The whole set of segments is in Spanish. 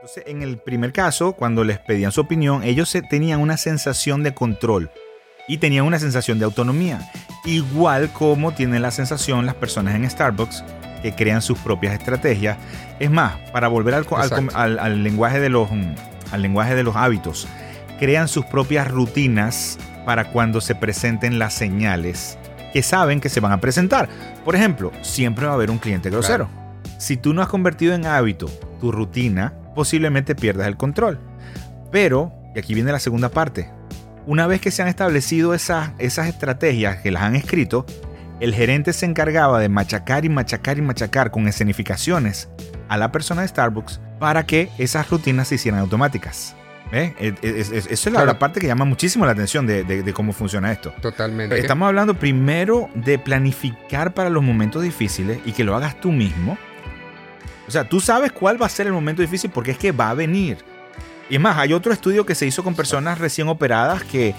Entonces, en el primer caso, cuando les pedían su opinión, ellos tenían una sensación de control y tenían una sensación de autonomía, igual como tienen la sensación las personas en Starbucks que crean sus propias estrategias. Es más, para volver al, lenguaje de los, al lenguaje de los hábitos, crean sus propias rutinas para cuando se presenten las señales que saben que se van a presentar. Por ejemplo, siempre va a haber un cliente grosero. Si tú no has convertido en hábito tu rutina, posiblemente pierdas el control. Pero, y aquí viene la segunda parte, una vez que se han establecido esas, esas estrategias que las han escrito, el gerente se encargaba de machacar y machacar y machacar con escenificaciones a la persona de Starbucks para que esas rutinas se hicieran automáticas. ¿Eh? Esa es la, parte que llama muchísimo la atención de, cómo funciona esto. Totalmente. Estamos hablando primero de planificar para los momentos difíciles y que lo hagas tú mismo. O sea, tú sabes cuál va a ser el momento difícil porque es que va a venir. Y es más, hay otro estudio que se hizo con personas recién operadas que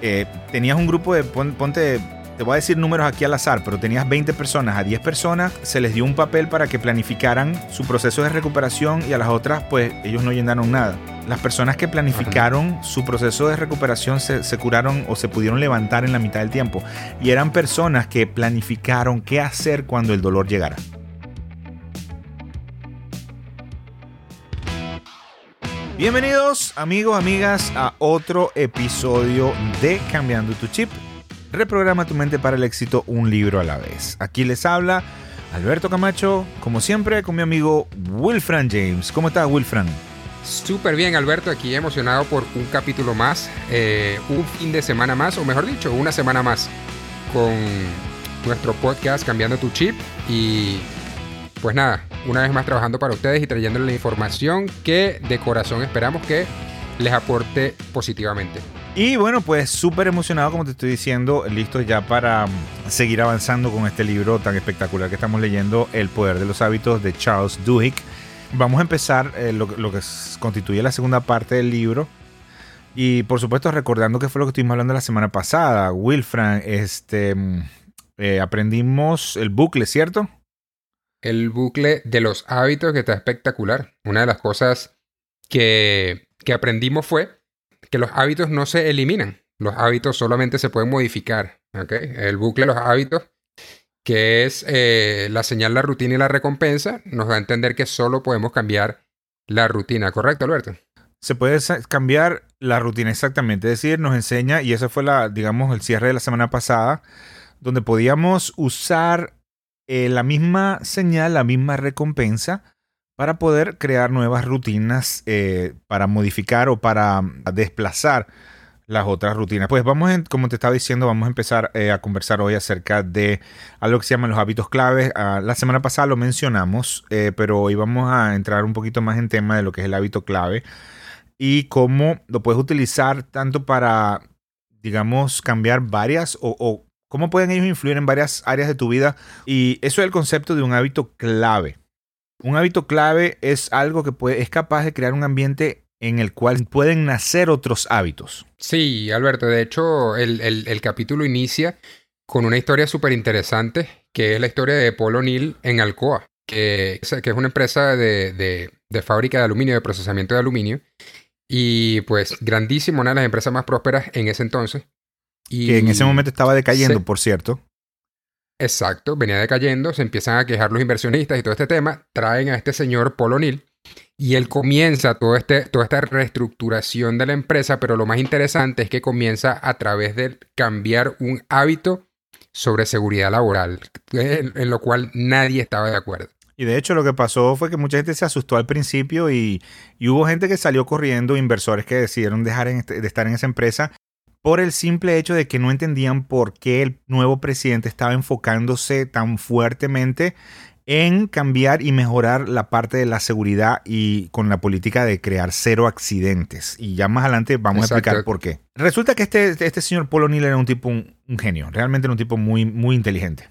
eh, tenías un grupo de, ponte te voy a decir números aquí al azar, pero tenías 20 personas, a 10 personas se les dio un papel para que planificaran su proceso de recuperación y a las otras pues ellos no llenaron nada. Las personas que planificaron su proceso de recuperación se, se, curaron o se pudieron levantar en la mitad del tiempo. Y eran personas que planificaron qué hacer cuando el dolor llegara. Bienvenidos amigos, amigas a otro episodio de Cambiando tu Chip Reprograma tu mente para el éxito un libro a la vez. Aquí les habla Alberto Camacho, como siempre con mi amigo Wilfran James. ¿Cómo estás Wilfran? Súper bien Alberto, aquí emocionado por un capítulo más, eh, un fin de semana más, o mejor dicho, una semana más con nuestro podcast Cambiando tu Chip. Y pues nada, una vez más trabajando para ustedes y trayéndoles la información que de corazón esperamos que les aporte positivamente. Y bueno, pues súper emocionado, como te estoy diciendo, listo ya para mm, seguir avanzando con este libro tan espectacular que estamos leyendo, El Poder de los Hábitos de Charles Duhigg. Vamos a empezar eh, lo, que constituye la segunda parte del libro. Y por supuesto, recordando que fue lo que estuvimos hablando la semana pasada, Wilfran, este, mm, eh, aprendimos el bucle, ¿cierto? El bucle de los hábitos que está espectacular. Una de las cosas que, que aprendimos fue que los hábitos no se eliminan. Los hábitos solamente se pueden modificar. El bucle de los hábitos, que es eh, la señal, la rutina y la recompensa, nos da a entender que solo podemos cambiar la rutina. ¿Correcto, Alberto? Se puede cambiar la rutina exactamente. Es decir, nos enseña, y eso fue la, digamos, el cierre de la semana pasada, donde podíamos usar eh, la misma señal, la misma recompensa, para poder crear nuevas rutinas eh, para modificar o para mm, desplazar las otras rutinas. Pues vamos, como te estaba diciendo, vamos a empezar eh, a conversar hoy acerca de algo que se llaman los hábitos claves. Ah, la semana pasada lo mencionamos, pero hoy vamos a entrar un poquito más en tema de lo que es el hábito clave y cómo lo puedes utilizar tanto para, digamos, cambiar varias o cómo pueden ellos influir en varias áreas de tu vida. Y eso es el concepto de un hábito clave. Un hábito clave es algo que es capaz de crear un ambiente en el cual pueden nacer otros hábitos. Sí, Alberto, de hecho el, capítulo inicia con una historia súper interesante, que es la historia de Paul O'Neill en Alcoa, que, es una empresa de, fábrica de aluminio, de procesamiento de aluminio, y pues grandísimo, una de las empresas más prósperas en ese entonces. Y que en ese momento estaba decayendo, por cierto. Exacto, venía decayendo, se empiezan a quejar los inversionistas y todo este tema, traen a este señor Paul O'Neill y él comienza todo este, toda esta reestructuración de la empresa, pero lo más interesante es que comienza a través de cambiar un hábito sobre seguridad laboral, en, lo cual nadie estaba de acuerdo. Y de hecho lo que pasó fue que mucha gente se asustó al principio y, hubo gente que salió corriendo, inversores que decidieron dejar este, de estar en esa empresa por el simple hecho de que no entendían por qué el nuevo presidente estaba enfocándose tan fuertemente en cambiar y mejorar la parte de la seguridad y con la política de crear cero accidentes. Y ya más adelante vamos a explicar por qué. Resulta que este, este señor Paul O'Neill era un tipo, un, genio, realmente era un tipo muy, muy inteligente.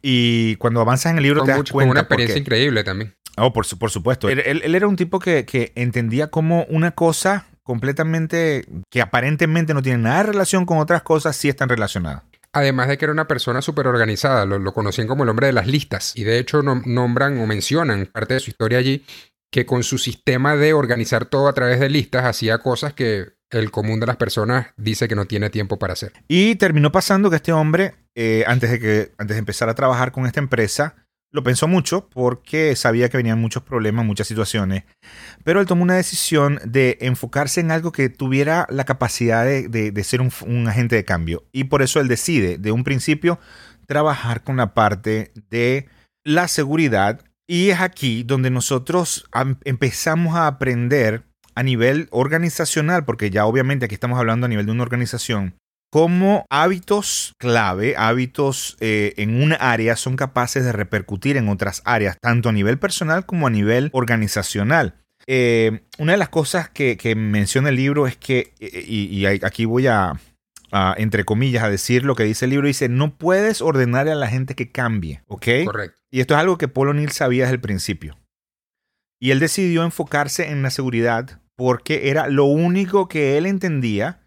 Y cuando avanzas en el libro te das cuenta. Con una experiencia increíble también. Oh, por, por supuesto. Él, él, era un tipo que, que entendía cómo una cosa completamente que aparentemente no tienen nada de relación con otras cosas, sí están relacionadas. Además de que era una persona súper organizada, lo, conocían como el hombre de las listas y de hecho nombran o mencionan parte de su historia allí que con su sistema de organizar todo a través de listas hacía cosas que el común de las personas dice que no tiene tiempo para hacer. Y terminó pasando que este hombre, eh, antes, de que, antes de empezar a trabajar con esta empresa, lo pensó mucho porque sabía que venían muchos problemas, muchas situaciones, pero él tomó una decisión de enfocarse en algo que tuviera la capacidad de, ser un, un, agente de cambio. Y por eso él decide, de un principio, trabajar con la parte de la seguridad. Y es aquí donde nosotros empezamos a aprender a nivel organizacional, porque ya obviamente aquí estamos hablando a nivel de una organización, cómo hábitos clave, hábitos eh, en una área son capaces de repercutir en otras áreas, tanto a nivel personal como a nivel organizacional. Eh, una de las cosas que, menciona el libro es que, eh, y, aquí voy a, entre comillas, a decir lo que dice el libro, dice, no puedes ordenar a la gente que cambie, ¿ok? Correcto. Y esto es algo que Paul O'Neill sabía desde el principio. Y él decidió enfocarse en la seguridad porque era lo único que él entendía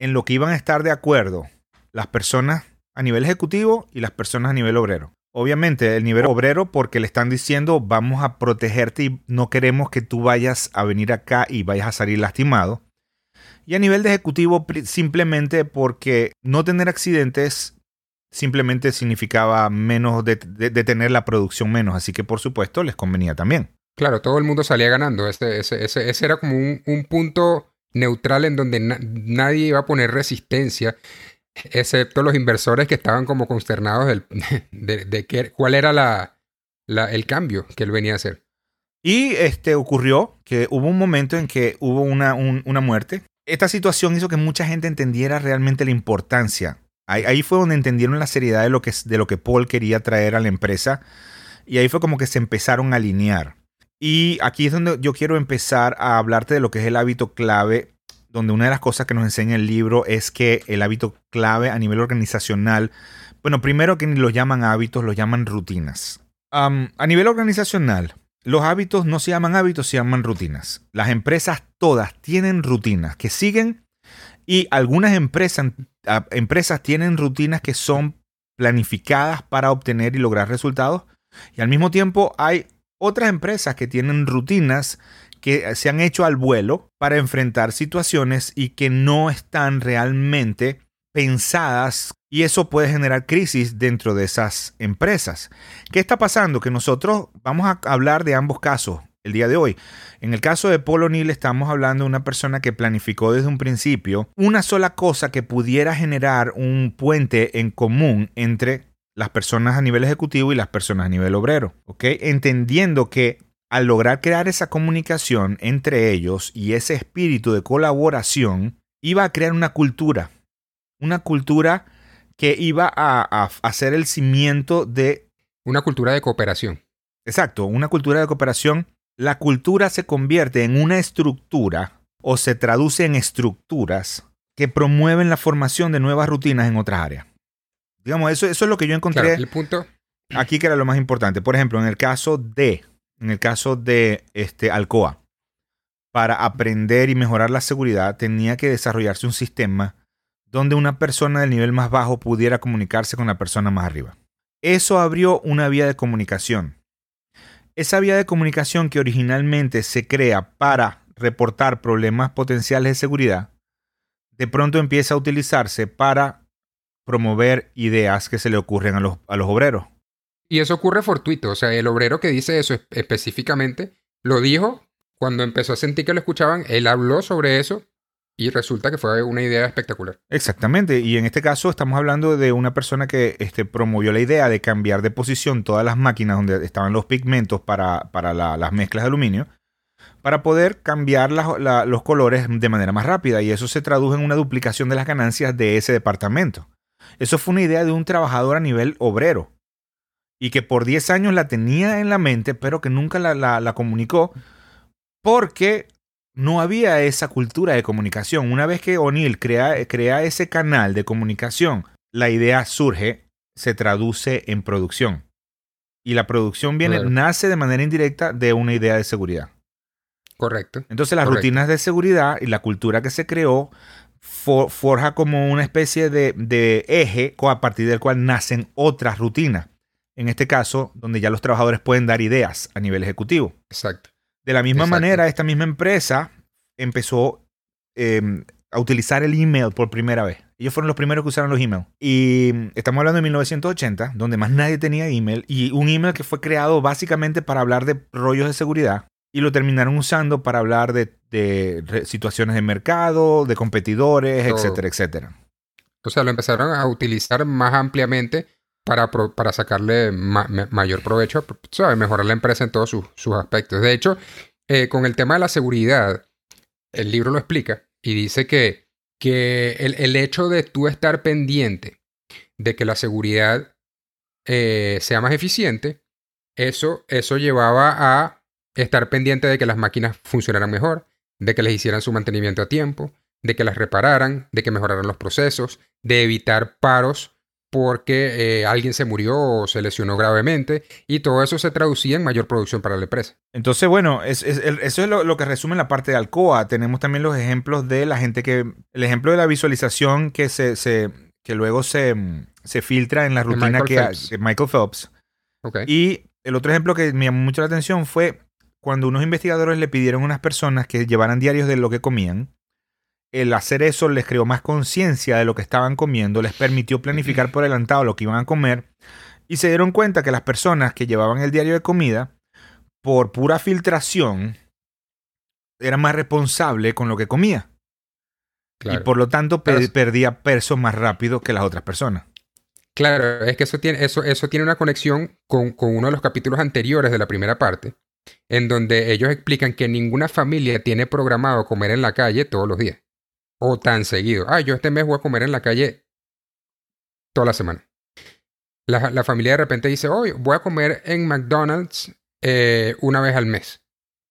en lo que iban a estar de acuerdo las personas a nivel ejecutivo y las personas a nivel obrero. Obviamente, el nivel obrero porque le están diciendo vamos a protegerte y no queremos que tú vayas a venir acá y vayas a salir lastimado. Y a nivel de ejecutivo simplemente porque no tener accidentes simplemente significaba menos de, tener la producción menos, así que por supuesto les convenía también. Claro, todo el mundo salía ganando, ese, ese, ese, era como un, un punto neutral en donde nadie iba a poner resistencia, excepto los inversores que estaban como consternados de, cuál era la, el cambio que él venía a hacer. Y este, ocurrió que hubo un momento en que hubo una, una muerte. Esta situación hizo que mucha gente entendiera realmente la importancia. Ahí, ahí, fue donde entendieron la seriedad de lo, que, de lo que Paul quería traer a la empresa. Y ahí fue como que se empezaron a alinear. Y aquí es donde yo quiero empezar a hablarte de lo que es el hábito clave, donde una de las cosas que nos enseña el libro es que el hábito clave a nivel organizacional, bueno, primero que ni lo llaman hábitos, lo llaman rutinas. a nivel organizacional, los hábitos no se llaman hábitos, se llaman rutinas. Las empresas todas tienen rutinas que siguen y algunas empresas, empresas tienen rutinas que son planificadas para obtener y lograr resultados. Y al mismo tiempo hay otras empresas que tienen rutinas que se han hecho al vuelo para enfrentar situaciones y que no están realmente pensadas y eso puede generar crisis dentro de esas empresas. ¿Qué está pasando? Que nosotros vamos a hablar de ambos casos el día de hoy. En el caso de Paul O'Neill estamos hablando de una persona que planificó desde un principio una sola cosa que pudiera generar un puente en común entre las personas a nivel ejecutivo y las personas a nivel obrero, ¿ok? Entendiendo que al lograr crear esa comunicación entre ellos y ese espíritu de colaboración, iba a crear una cultura, una cultura que iba a, hacer el cimiento de... Una cultura de cooperación. Exacto, una cultura de cooperación. La cultura se convierte en una estructura o se traduce en estructuras que promueven la formación de nuevas rutinas en otras áreas. Digamos, eso, eso es lo que yo encontré el punto. aquí que era lo más importante. Por ejemplo, en el caso de, en el caso de este, Alcoa, para aprender y mejorar la seguridad tenía que desarrollarse un sistema donde una persona del nivel más bajo pudiera comunicarse con la persona más arriba. Eso abrió una vía de comunicación. Esa vía de comunicación que originalmente se crea para reportar problemas potenciales de seguridad, de pronto empieza a utilizarse para promover ideas que se le ocurren a los, a los obreros. Y eso ocurre fortuito, o sea, el obrero que dice eso específicamente lo dijo cuando empezó a sentir que lo escuchaban, él habló sobre eso y resulta que fue una idea espectacular. Exactamente, y en este caso estamos hablando de una persona que este, promovió la idea de cambiar de posición todas las máquinas donde estaban los pigmentos para, para las mezclas de aluminio, para poder cambiar los colores de manera más rápida, y eso se tradujo en una duplicación de las ganancias de ese departamento. Eso fue una idea de un trabajador a nivel obrero y que por 10 años la tenía en la mente, pero que nunca la, comunicó porque no había esa cultura de comunicación. Una vez que O'Neill crea, crea ese canal de comunicación, la idea surge, se traduce en producción. Y la producción viene, nace de manera indirecta de una idea de seguridad. Correcto. Entonces las rutinas de seguridad y la cultura que se creó forja como una especie de, eje a partir del cual nacen otras rutinas. En este caso, donde ya los trabajadores pueden dar ideas a nivel ejecutivo. Exacto. De la misma Exacto. manera, esta misma empresa empezó eh, a utilizar el email por primera vez. Ellos fueron los primeros que usaron los emails. Y mm, estamos hablando de 1980, donde más nadie tenía email. Y un email que fue creado básicamente para hablar de rollos de seguridad. Y lo terminaron usando para hablar de, de situaciones de mercado, de competidores, etcétera, etcétera. O sea, lo empezaron a utilizar más ampliamente para, pro- para sacarle ma- mayor provecho, ¿sabes? mejorar la empresa en todos sus, sus aspectos. De hecho, eh, con el tema de la seguridad, el libro lo explica y dice que, que el, el hecho de tú estar pendiente de que la seguridad eh, sea más eficiente, eso, eso llevaba a estar pendiente de que las máquinas funcionaran mejor, de que les hicieran su mantenimiento a tiempo, de que las repararan, de que mejoraran los procesos, de evitar paros porque eh, alguien se murió o se lesionó gravemente y todo eso se traducía en mayor producción para la empresa. Entonces, bueno, es- eso es lo, lo que resume la parte de Alcoa. Tenemos también los ejemplos de la gente que. El ejemplo de la visualización que se. se- que luego se, se filtra en la rutina Michael que Phelps. Michael Phelps. ¿ok? Y el otro ejemplo que me llamó mucho la atención fue cuando unos investigadores le pidieron a unas personas que llevaran diarios de lo que comían. El hacer eso les creó más conciencia de lo que estaban comiendo, les permitió planificar por adelantado lo que iban a comer y se dieron cuenta que las personas que llevaban el diario de comida, por pura filtración, eran más responsables con lo que comía Claro. y por lo tanto perdía peso más rápido que las otras personas. Claro, es que eso tiene, eso, eso tiene una conexión con, con uno de los capítulos anteriores de la primera parte, en donde ellos explican que ninguna familia tiene programado comer en la calle todos los días. O tan seguido. Ah, yo este mes voy a comer en la calle toda la semana. La, la familia de repente dice, hoy voy a comer en McDonald's eh, una vez al mes.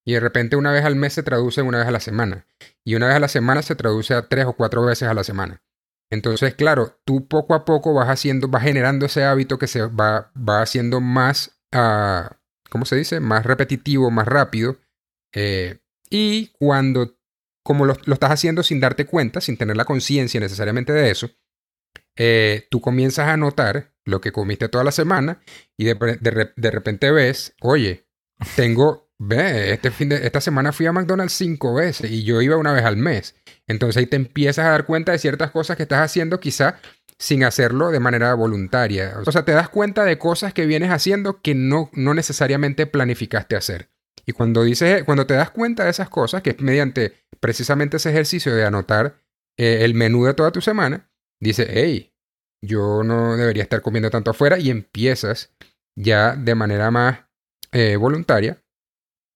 Y de repente una vez al mes se traduce una vez a la semana. Y una vez a la semana se traduce a tres o cuatro veces a la semana. Entonces, claro, tú poco a poco vas haciendo, vas generando ese hábito que se va, va haciendo más, ah, ¿cómo se dice? Más repetitivo, más rápido. Eh, y cuando, como lo, lo estás haciendo sin darte cuenta, sin tener la conciencia necesariamente de eso, eh, tú comienzas a notar lo que comiste toda la semana y de, de repente ves, oye, tengo, ve, este fin de, esta semana fui a McDonald's cinco veces y yo iba una vez al mes. Entonces ahí te empiezas a dar cuenta de ciertas cosas que estás haciendo quizá sin hacerlo de manera voluntaria. O sea, te das cuenta de cosas que vienes haciendo que no, no necesariamente planificaste hacer. Y cuando dices, cuando te das cuenta de esas cosas, que es mediante precisamente ese ejercicio de anotar eh, el menú de toda tu semana, dices, hey, yo no debería estar comiendo tanto afuera y empiezas ya de manera más eh, voluntaria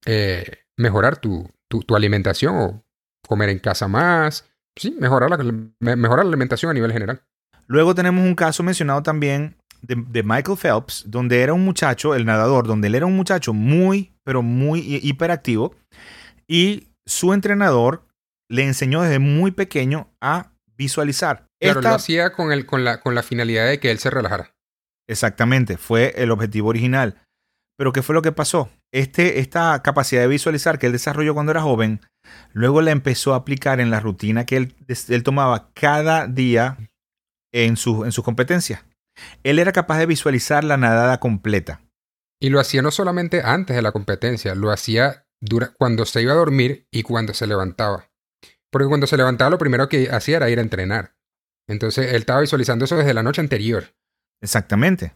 eh, mejorar tu, tu, tu alimentación o comer en casa más. Sí, mejorar la, me- mejorar la alimentación a nivel general. Luego tenemos un caso mencionado también de, de Michael Phelps, donde era un muchacho, el nadador, donde él era un muchacho muy, pero muy hi- hiperactivo, y su entrenador le enseñó desde muy pequeño a visualizar. Claro, Esta- lo hacía con, el, con, la, con la finalidad de que él se relajara. Exactamente, fue el objetivo original. Pero ¿qué fue lo que pasó? Este, esta capacidad de visualizar que él desarrolló cuando era joven, luego la empezó a aplicar en la rutina que él, él tomaba cada día en, su, en sus competencias. Él era capaz de visualizar la nadada completa. Y lo hacía no solamente antes de la competencia, lo hacía dura- cuando se iba a dormir y cuando se levantaba. Porque cuando se levantaba lo primero que hacía era ir a entrenar. Entonces él estaba visualizando eso desde la noche anterior. Exactamente.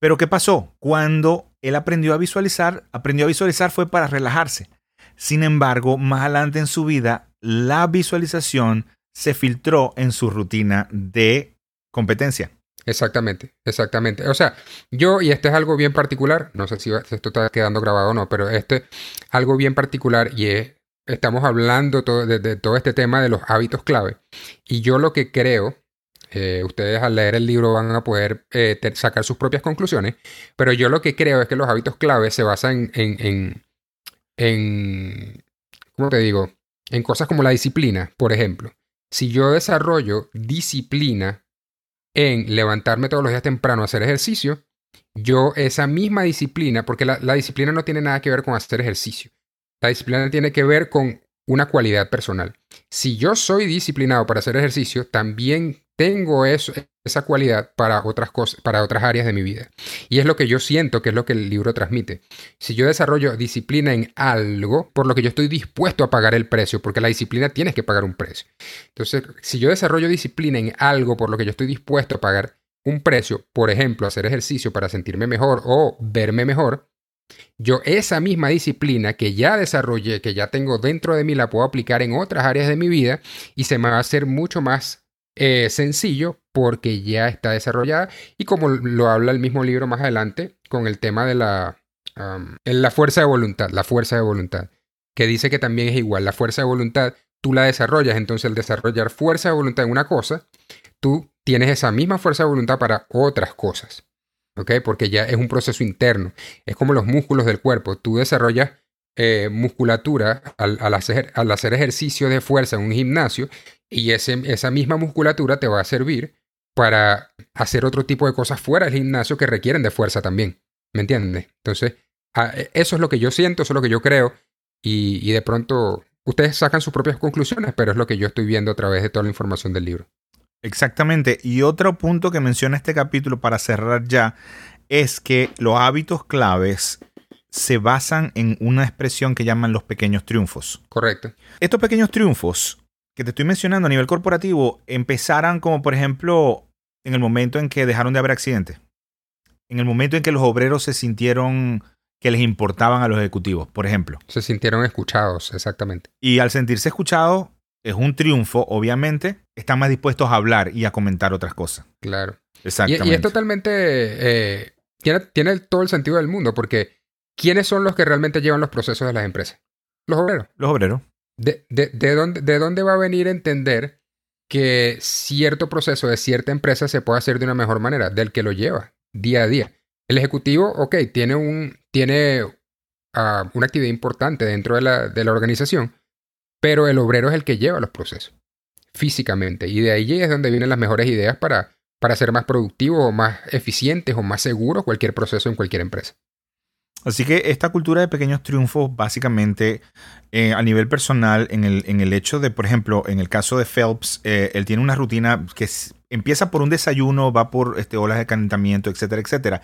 Pero ¿qué pasó? Cuando él aprendió a visualizar, aprendió a visualizar fue para relajarse. Sin embargo, más adelante en su vida, la visualización se filtró en su rutina de competencia. Exactamente, exactamente. O sea, yo, y este es algo bien particular, no sé si esto está quedando grabado o no, pero este algo bien particular y es, estamos hablando todo, de, todo este tema de los hábitos clave. Y yo lo que creo, eh, ustedes al leer el libro van a poder eh, sacar sus propias conclusiones, pero yo lo que creo es que los hábitos clave se basan en, en, en ¿cómo te digo? En cosas como la disciplina, por ejemplo. Si yo desarrollo disciplina en levantarme todos los días temprano a hacer ejercicio, yo esa misma disciplina, porque la, la disciplina no tiene nada que ver con hacer ejercicio, la disciplina tiene que ver con una cualidad personal. Si yo soy disciplinado para hacer ejercicio, también tengo esa cualidad para otras cosas, para otras áreas de mi vida. Y es lo que yo siento que es lo que el libro transmite. Si yo desarrollo disciplina en algo, por lo que yo estoy dispuesto a pagar el precio, porque la disciplina tienes que pagar un precio. Entonces, si yo desarrollo disciplina en algo por lo que yo estoy dispuesto a pagar un precio, por ejemplo, hacer ejercicio para sentirme mejor o verme mejor, yo esa misma disciplina que ya desarrollé, que ya tengo dentro de mí, la puedo aplicar en otras áreas de mi vida y se me va a hacer mucho más eh, sencillo porque ya está desarrollada y como lo habla el mismo libro más adelante con el tema de la, la fuerza de voluntad, la fuerza de voluntad, que dice que también es igual, la fuerza de voluntad tú la desarrollas, entonces el desarrollar fuerza de voluntad en una cosa, tú tienes esa misma fuerza de voluntad para otras cosas, ¿ok? Porque ya es un proceso interno, es como los músculos del cuerpo, tú desarrollas eh, musculatura al, hacer, al hacer ejercicio de fuerza en un gimnasio y esa misma musculatura te va a servir para hacer otro tipo de cosas fuera del gimnasio que requieren de fuerza también. ¿Me entiendes? Entonces, e, eso es lo que yo siento, eso es lo que yo creo. Y, de pronto ustedes sacan sus propias conclusiones, pero es lo que yo estoy viendo a través de toda la información del libro. Exactamente. Y otro punto que menciona este capítulo para cerrar ya es que los hábitos claves se basan en una expresión que llaman los pequeños triunfos. Correcto. Estos pequeños triunfos que te estoy mencionando a nivel corporativo empezaran como por ejemplo en el momento en que dejaron de haber accidentes, en el momento en que los obreros se sintieron que les importaban a los ejecutivos, por ejemplo. Se sintieron escuchados, exactamente. Y al sentirse escuchados, es un triunfo, obviamente, están más dispuestos a hablar y a comentar otras cosas. Claro. Exactamente. Y, es totalmente... Eh, tiene, tiene todo el sentido del mundo, porque ¿quiénes son los que realmente llevan los procesos de las empresas? Los obreros. Los obreros. De, de, dónde, ¿De dónde va a venir a entender que cierto proceso de cierta empresa se puede hacer de una mejor manera? Del que lo lleva día a día. El ejecutivo, ok, tiene, un, tiene ah, una actividad importante dentro de la, de la organización, pero el obrero es el que lleva los procesos físicamente. Y de ahí es donde vienen las mejores ideas para, para ser más productivos o más eficientes o más seguros cualquier proceso en cualquier empresa. Así que esta cultura de pequeños triunfos, básicamente, eh, a nivel personal, en el, en el, hecho de, por ejemplo, en el caso de Phelps, eh, él tiene una rutina que empieza por un desayuno, va por este, olas de calentamiento, etcétera, etcétera.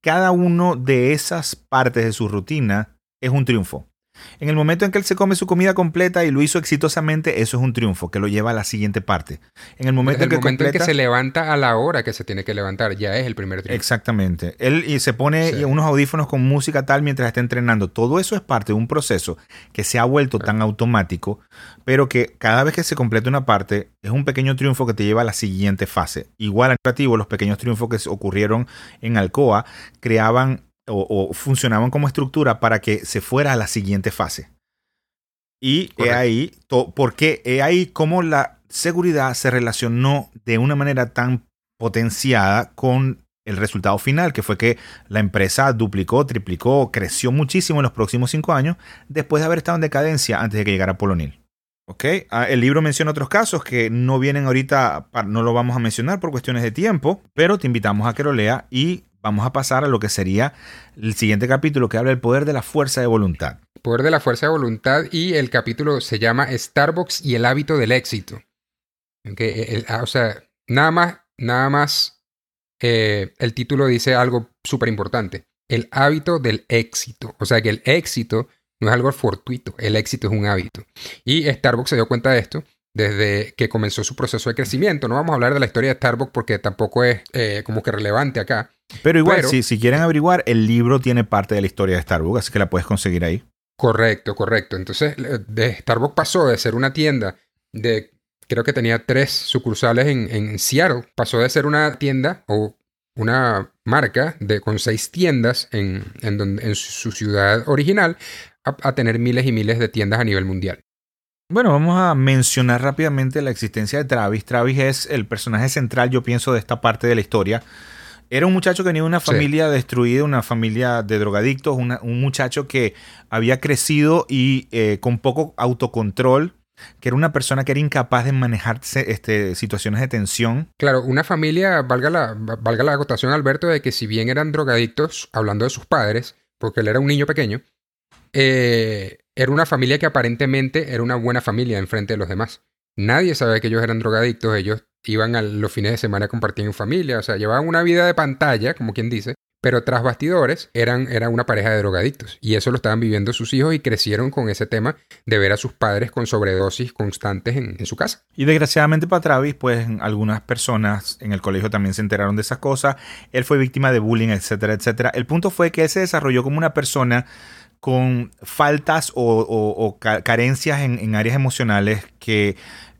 Cada uno de esas partes de su rutina es un triunfo. En el momento en que él se come su comida completa y lo hizo exitosamente, eso es un triunfo que lo lleva a la siguiente parte. En el momento, en, que que se levanta a la hora que se tiene que levantar, ya es el primer triunfo. Exactamente. Él y se pone unos audífonos con música tal mientras está entrenando. Todo eso es parte de un proceso que se ha vuelto tan automático, pero que cada vez que se completa una parte es un pequeño triunfo que te lleva a la siguiente fase. Igual al creativo, los pequeños triunfos que ocurrieron en Alcoa creaban o, funcionaban como estructura para que se fuera a la siguiente fase. Y he ahí, porque he ahí cómo la seguridad se relacionó de una manera tan potenciada con el resultado final, que fue que la empresa duplicó, triplicó, creció muchísimo en los próximos cinco años, después de haber estado en decadencia antes de que llegara Polonil. Okay. Ah, el libro menciona otros casos que no vienen ahorita, no lo vamos a mencionar por cuestiones de tiempo, pero te invitamos a que lo lea y vamos a pasar a lo que sería el siguiente capítulo que habla del poder de la fuerza de voluntad. Poder de la fuerza de voluntad y el capítulo se llama Starbucks y el hábito del éxito. Ah, o sea, nada más, nada más eh, el título dice algo súper importante. El hábito del éxito. O sea que el éxito no es algo fortuito, el éxito es un hábito. Y Starbucks se dio cuenta de esto desde que comenzó su proceso de crecimiento. No vamos a hablar de la historia de Starbucks porque tampoco es eh, como que relevante acá. Pero igual, si, si quieren averiguar, el libro tiene parte de la historia de Starbucks, así que la puedes conseguir ahí. Correcto, correcto. Entonces, de Starbucks pasó de ser una tienda de, creo que tenía tres sucursales en, en Seattle, pasó de ser una tienda o una marca de, con seis tiendas en, en, en su ciudad original a tener miles y miles de tiendas a nivel mundial. Bueno, vamos a mencionar rápidamente la existencia de Travis. Travis es el personaje central, yo pienso, de esta parte de la historia. Era un muchacho que tenía una familia destruida, una familia de drogadictos, un muchacho que había crecido y eh, con poco autocontrol, que era una persona que era incapaz de manejar este, situaciones de tensión. Claro, una familia, valga la, valga la acotación, Alberto, de que si bien eran drogadictos, hablando de sus padres, porque él era un niño pequeño, eh, era una familia que aparentemente era una buena familia enfrente de los demás. Nadie sabía que ellos eran drogadictos, ellos iban a los fines de semana a compartir en familia, o sea, llevaban una vida de pantalla, como quien dice, pero tras bastidores eran, una pareja de drogadictos. Y eso lo estaban viviendo sus hijos y crecieron con ese tema de ver a sus padres con sobredosis constantes en, su casa. Y desgraciadamente para Travis, pues algunas personas en el colegio también se enteraron de esas cosas. Él fue víctima de bullying, etcétera, etcétera. El punto fue que él se desarrolló como una persona con faltas o, carencias en, áreas emocionales que...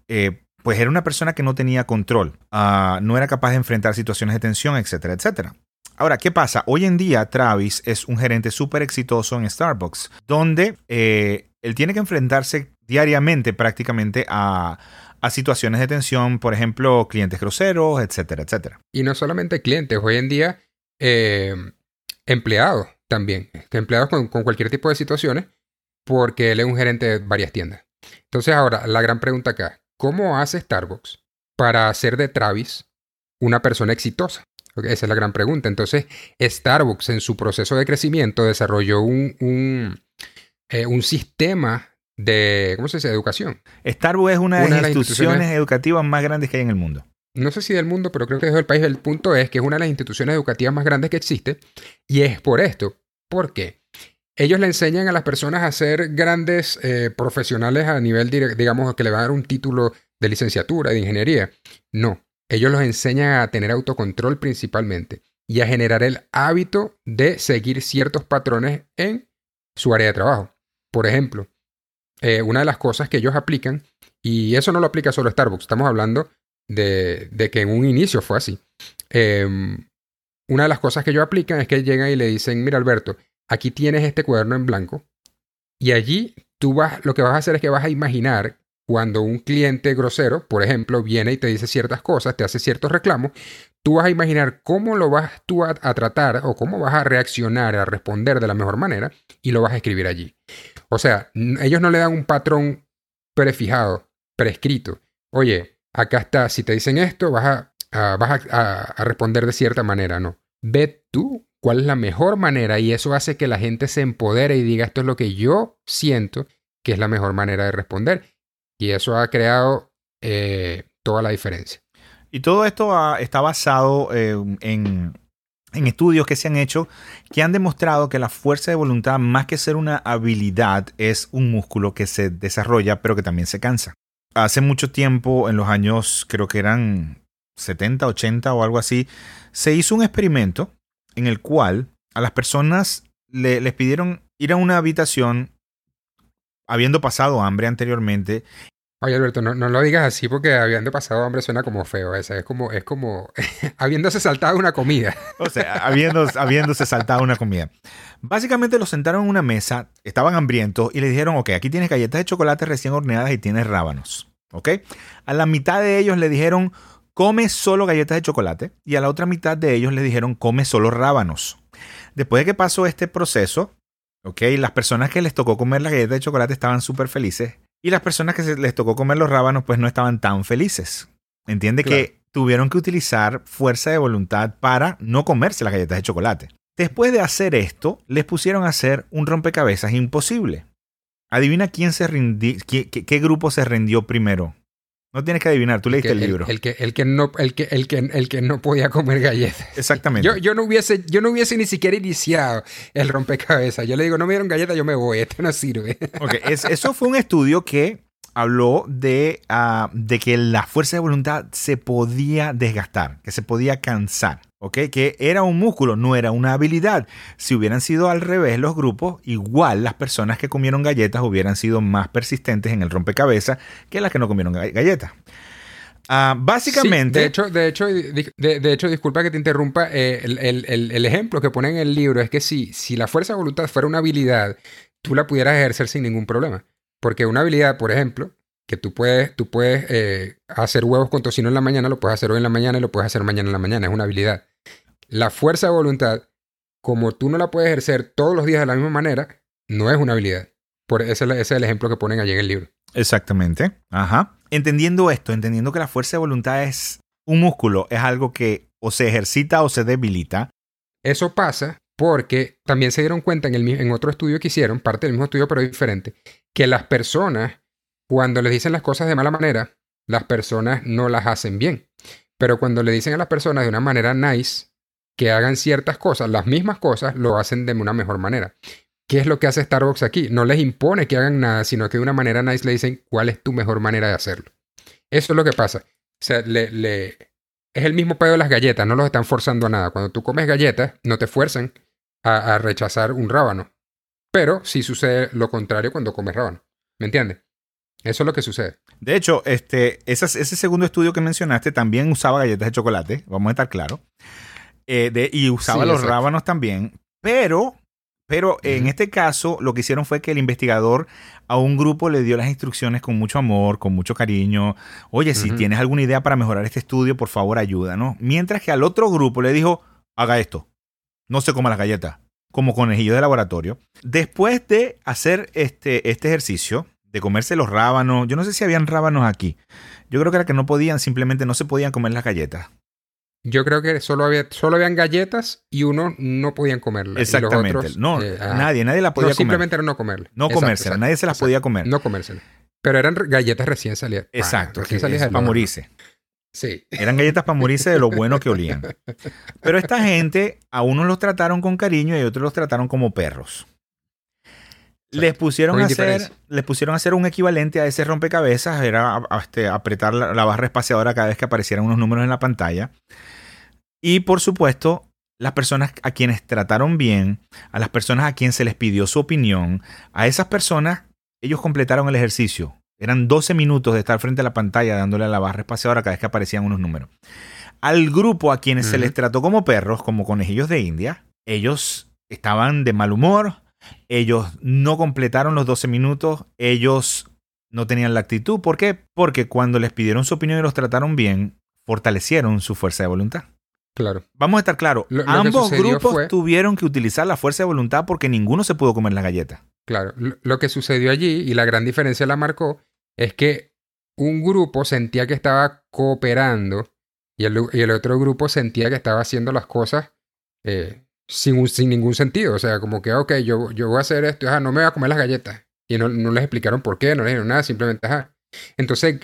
Eh, pues era una persona que no tenía control, ah, no era capaz de enfrentar situaciones de tensión, etcétera, etcétera. Ahora, ¿qué pasa? Hoy en día Travis es un gerente súper exitoso en Starbucks, donde eh, él tiene que enfrentarse diariamente prácticamente a, situaciones de tensión, por ejemplo, clientes groseros, etcétera, etcétera. Y no solamente clientes, hoy en día eh, empleados también, empleados con, con cualquier tipo de situaciones, porque él es un gerente de varias tiendas. Entonces ahora, la gran pregunta acá, ¿cómo hace Starbucks para hacer de Travis una persona exitosa? Esa es la gran pregunta. Entonces, Starbucks en su proceso de crecimiento desarrolló un, un, eh, sistema de, ¿cómo se dice?, educación. Starbucks es una, de, las instituciones, educativas más grandes que hay en el mundo. No sé si del mundo, pero creo que es del país. El punto es que es una de las instituciones educativas más grandes que existe. Y es por esto. ¿Por qué? Ellos le enseñan a las personas a ser grandes eh, profesionales a nivel, digamos, que le van a dar un título de licenciatura, de ingeniería. No. Ellos los enseñan a tener autocontrol principalmente y a generar el hábito de seguir ciertos patrones en su área de trabajo. Por ejemplo, eh, una de las cosas que ellos aplican, y eso no lo aplica solo Starbucks, estamos hablando de, que en un inicio fue así. Em, una de las cosas que ellos aplican es que llegan y le dicen, mira Alberto, aquí tienes este cuaderno en blanco y allí tú vas, lo que vas a hacer es que vas a imaginar cuando un cliente grosero, por ejemplo, viene y te dice ciertas cosas, te hace ciertos reclamos, tú vas a imaginar cómo lo vas tú a, tratar o cómo vas a reaccionar, a responder de la mejor manera y lo vas a escribir allí. O sea, ellos no le dan un patrón prefijado, prescrito. Oye, acá está, si te dicen esto, vas a, vas a responder de cierta manera, no. Ve tú cuál es la mejor manera y eso hace que la gente se empodere y diga esto es lo que yo siento que es la mejor manera de responder. Y eso ha creado eh, toda la diferencia. Y todo esto está basado eh, en, estudios que se han hecho que han demostrado que la fuerza de voluntad, más que ser una habilidad, es un músculo que se desarrolla, pero que también se cansa. Hace mucho tiempo, en los años, creo que eran 70, 80 o algo así, se hizo un experimento en el cual a las personas les pidieron ir a una habitación habiendo pasado hambre anteriormente. Oye, Alberto, no, lo digas así porque habiendo pasado hambre suena como feo. Esa. Es como, es como habiéndose saltado una comida. o sea, habiendo, habiéndose saltado una comida. Básicamente los sentaron en una mesa, estaban hambrientos y le dijeron, ok, aquí tienes galletas de chocolate recién horneadas y tienes rábanos. ¿Ok? A la mitad de ellos le dijeron, come solo galletas de chocolate. Y a la otra mitad de ellos le dijeron, come solo rábanos. Después de que pasó este proceso, ¿ok? Las personas que les tocó comer las galletas de chocolate estaban súper felices y las personas que les tocó comer los rábanos pues no estaban tan felices. Entiende que tuvieron que utilizar fuerza de voluntad para no comerse las galletas de chocolate. Después de hacer esto, les pusieron a hacer un rompecabezas imposible. Adivina quién se qué grupo se rindió primero. No tienes que adivinar, tú leíste el, libro. El, que, el, que no, el, que, el, que, el que no podía comer galletas. Exactamente. Yo, yo, no hubiese, yo no hubiese ni siquiera iniciado el rompecabezas. Yo le digo, no me dieron galletas, yo me voy, esto no sirve. Ok, eso fue un estudio que habló de, ah, de que la fuerza de voluntad se podía desgastar, que se podía cansar. Que era un músculo, no era una habilidad. Si hubieran sido al revés los grupos, igual las personas que comieron galletas hubieran sido más persistentes en el rompecabezas que las que no comieron galletas. Ah, básicamente. de hecho, de hecho, de, hecho, disculpa que te interrumpa. Eh, el, ejemplo que pone en el libro es que si, si la fuerza de voluntad fuera una habilidad, tú la pudieras ejercer sin ningún problema. Porque una habilidad, por ejemplo, que tú puedes, tú puedes eh, hacer huevos con tocino en la mañana, lo puedes hacer hoy en la mañana y lo puedes hacer mañana en la mañana. Es una habilidad. La fuerza de voluntad, como tú no la puedes ejercer todos los días de la misma manera, no es una habilidad. Por ese, ese es el ejemplo que ponen allí en el libro. Exactamente. Ajá. Entendiendo esto, entendiendo que la fuerza de voluntad es un músculo, es algo que o se ejercita o se debilita. Eso pasa porque también se dieron cuenta en, el, en otro estudio que hicieron, parte del mismo estudio pero diferente, que las personas, cuando les dicen las cosas de mala manera, las personas no las hacen bien. Pero cuando le dicen a las personas de una manera nice que hagan ciertas cosas, las mismas cosas, lo hacen de una mejor manera. ¿Qué es lo que hace Starbucks aquí? No les impone que hagan nada, sino que de una manera nice le dicen cuál es tu mejor manera de hacerlo. Eso es lo que pasa. Es el mismo pedo de las galletas, no los están forzando a nada. Cuando tú comes galletas, no te fuerzan a, a rechazar un rábano. Pero sí sucede lo contrario cuando comes rábano. ¿Me entiendes? Eso es lo que sucede. De hecho, este, ese segundo estudio que mencionaste también usaba galletas de chocolate, vamos a estar claros. Eh, y usaba los rábanos también. Pero, pero en este caso, lo que hicieron fue que el investigador a un grupo le dio las instrucciones con mucho amor, con mucho cariño. Oye, si tienes alguna idea para mejorar este estudio, por favor, ayúdanos. Mientras que al otro grupo le dijo, haga esto. No se coma las galletas como conejillo de laboratorio. Después de hacer este, este ejercicio, de comerse los rábanos, yo no sé si habían rábanos aquí. Yo creo que era que no podían, simplemente no se podían comer las galletas. Yo creo que solo, había, solo habían galletas y uno no podían comerlas. Exactamente. no, eh, nadie, nadie las podía no, comer. Simplemente era no comerlas. No comérselas, nadie se las podía comer. No comérselas. Pero eran galletas recién salidas. Exacto, recién salidas para morirse. Sí. Eran galletas para morirse de lo bueno que olían. Pero esta gente, a unos los trataron con cariño y a otros los trataron como perros. Les pusieron, a hacer, les pusieron a hacer un equivalente a ese rompecabezas, era este, apretar la, barra espaciadora cada vez que aparecieran unos números en la pantalla. Y por supuesto, las personas a quienes trataron bien, a las personas a quienes se les pidió su opinión, a esas personas, ellos completaron el ejercicio. Eran 12 minutos de estar frente a la pantalla dándole a la barra espaciadora cada vez que aparecían unos números. Al grupo a quienes se les trató como perros, como conejillos de India, ellos estaban de mal humor, ellos no completaron los 12 minutos, ellos no tenían la actitud. ¿Por qué? Porque cuando les pidieron su opinión y los trataron bien, fortalecieron su fuerza de voluntad. Claro. Vamos a estar claros. Ambos grupos tuvieron que utilizar la fuerza de voluntad porque ninguno se pudo comer las galletas. Claro. Lo que sucedió allí, y la gran diferencia la marcó, es que un grupo sentía que estaba cooperando y el, otro grupo sentía que estaba haciendo las cosas eh, sin, ningún sentido. O sea, como que, ok, yo, yo voy a hacer esto, no me voy a comer las galletas. Y no, no les explicaron por qué, no les dijeron nada, simplemente, ajá. Entonces,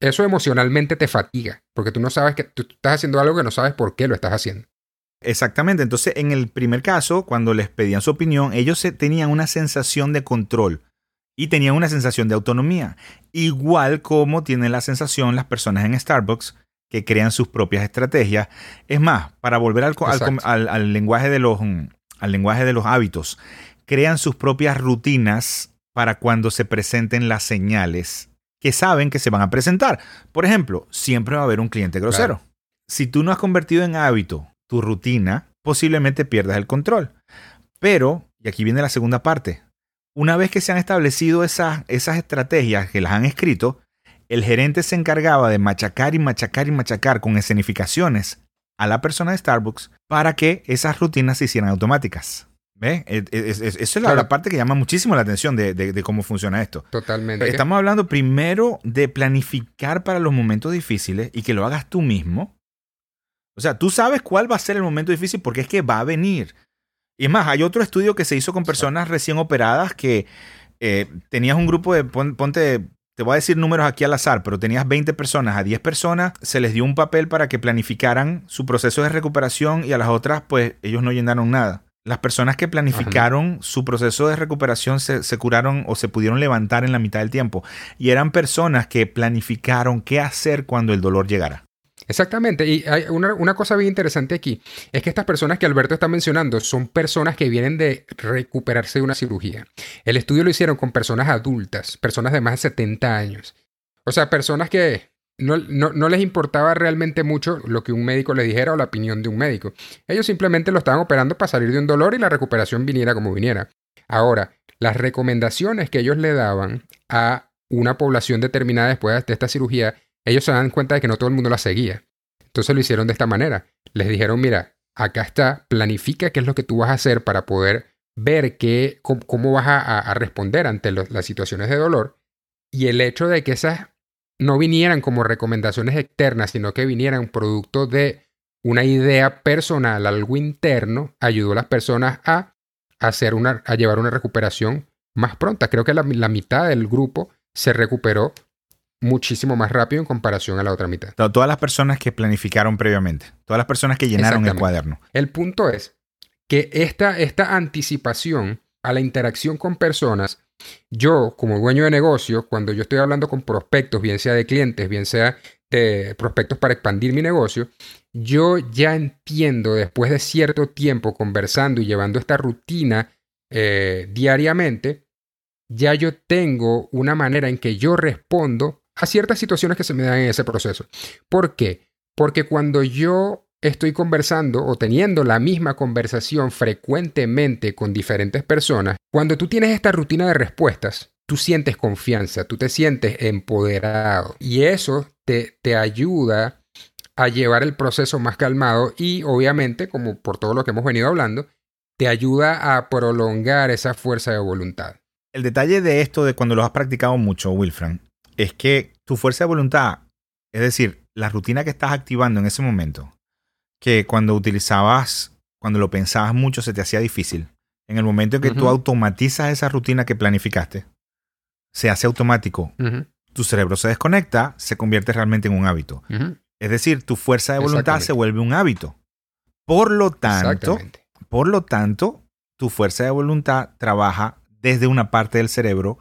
eso emocionalmente te fatiga, porque tú no sabes que tú estás haciendo algo que no sabes por qué lo estás haciendo. Exactamente, entonces en el primer caso, cuando les pedían su opinión, ellos tenían una sensación de control y tenían una sensación de autonomía, igual como tienen la sensación las personas en Starbucks que crean sus propias estrategias. Es más, para volver al, lenguaje de los, al lenguaje de los hábitos, crean sus propias rutinas para cuando se presenten las señales que saben que se van a presentar. Por ejemplo, siempre va a haber un cliente grosero. Si tú no has convertido en hábito tu rutina, posiblemente pierdas el control. Pero, y aquí viene la segunda parte, una vez que se han establecido esas, esas estrategias que las han escrito, el gerente se encargaba de machacar y machacar y machacar con escenificaciones a la persona de Starbucks para que esas rutinas se hicieran automáticas. ¿Ve? Esa es la, parte que llama muchísimo la atención de, cómo funciona esto. Totalmente. Estamos hablando primero de planificar para los momentos difíciles y que lo hagas tú mismo. O sea, tú sabes cuál va a ser el momento difícil porque es que va a venir. Y es más, hay otro estudio que se hizo con personas recién operadas que eh, tenías un grupo de, ponte, te voy a decir números aquí al azar, pero tenías 20 personas, a 10 personas se les dio un papel para que planificaran su proceso de recuperación y a las otras, pues ellos no llenaron nada. Las personas que planificaron su proceso de recuperación se, se, curaron o se pudieron levantar en la mitad del tiempo. Y eran personas que planificaron qué hacer cuando el dolor llegara. Exactamente, y hay una, cosa bien interesante aquí, es que estas personas que Alberto está mencionando son personas que vienen de recuperarse de una cirugía. El estudio lo hicieron con personas adultas, personas de más de 70 años. O sea, personas que no, no, les importaba realmente mucho lo que un médico le dijera o la opinión de un médico. Ellos simplemente lo estaban operando para salir de un dolor y la recuperación viniera como viniera. Ahora, las recomendaciones que ellos le daban a una población determinada después de esta cirugía ellos se dan cuenta de que no todo el mundo la seguía. Entonces lo hicieron de esta manera. Les dijeron, mira, acá está, planifica qué es lo que tú vas a hacer para poder ver qué, cómo, vas a, responder ante las situaciones de dolor. Y el hecho de que esas no vinieran como recomendaciones externas, sino que vinieran producto de una idea personal, algo interno, ayudó a las personas a, hacer una, a llevar una recuperación más pronta. Creo que la mitad del grupo se recuperó muchísimo más rápido en comparación a la otra mitad. Todas las personas que planificaron previamente, todas las personas que llenaron el cuaderno. El punto es que esta, esta anticipación a la interacción con personas, yo como dueño de negocio, cuando yo estoy hablando con prospectos, bien sea de clientes, bien sea de prospectos para expandir mi negocio, yo ya entiendo después de cierto tiempo conversando y llevando esta rutina eh, diariamente, ya yo tengo una manera en que yo respondo a ciertas situaciones que se me dan en ese proceso. ¿Por qué? Porque cuando yo estoy conversando o teniendo la misma conversación frecuentemente con diferentes personas, cuando tú tienes esta rutina de respuestas, tú sientes confianza, tú te sientes empoderado y eso te, te ayuda a llevar el proceso más calmado y obviamente, como por todo lo que hemos venido hablando, te ayuda a prolongar esa fuerza de voluntad. El detalle de esto, de cuando lo has practicado mucho, Wilfran, es que tu fuerza de voluntad, es decir, la rutina que estás activando en ese momento, que cuando utilizabas, cuando lo pensabas mucho, se te hacía difícil. En el momento en que tú automatizas esa rutina que planificaste, se hace automático. Tu cerebro se desconecta, se convierte realmente en un hábito. Es decir, tu fuerza de voluntad se vuelve un hábito. Por lo tanto, por lo tanto, tu fuerza de voluntad trabaja desde una parte del cerebro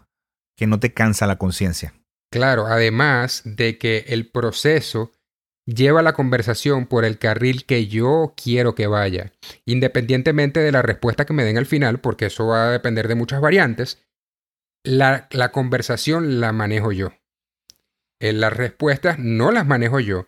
que no te cansa la conciencia. Claro, además de que el proceso lleva la conversación por el carril que yo quiero que vaya, independientemente de la respuesta que me den al final, porque eso va a depender de muchas variantes, la, conversación la manejo yo. En eh, las respuestas no las manejo yo,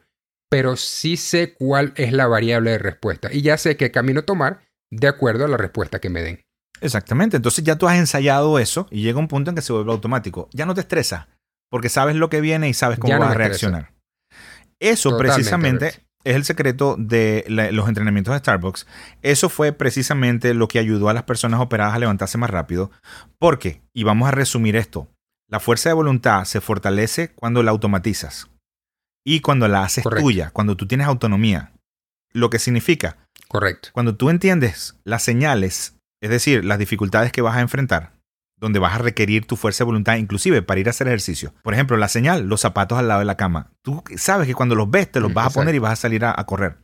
pero sí sé cuál es la variable de respuesta y ya sé qué camino tomar de acuerdo a la respuesta que me den. Exactamente, entonces ya tú has ensayado eso y llega un punto en que se vuelve automático. Ya no te estresa, porque sabes lo que viene y sabes cómo vas a reaccionar. Eso precisamente es el secreto de los entrenamientos de Starbucks. Eso fue precisamente lo que ayudó a las personas operadas a levantarse más rápido. Porque, y vamos a resumir esto, la fuerza de voluntad se fortalece cuando la automatizas y cuando la haces tuya, cuando tú tienes autonomía. Lo que significa, Correcto. Cuando tú entiendes las señales, es decir, las dificultades que vas a enfrentar, donde vas a requerir tu fuerza de voluntad, inclusive para ir a hacer ejercicio. Por ejemplo, la señal, los zapatos al lado de la cama. Tú sabes que cuando los ves, te los vas a poner y vas a salir a, a correr.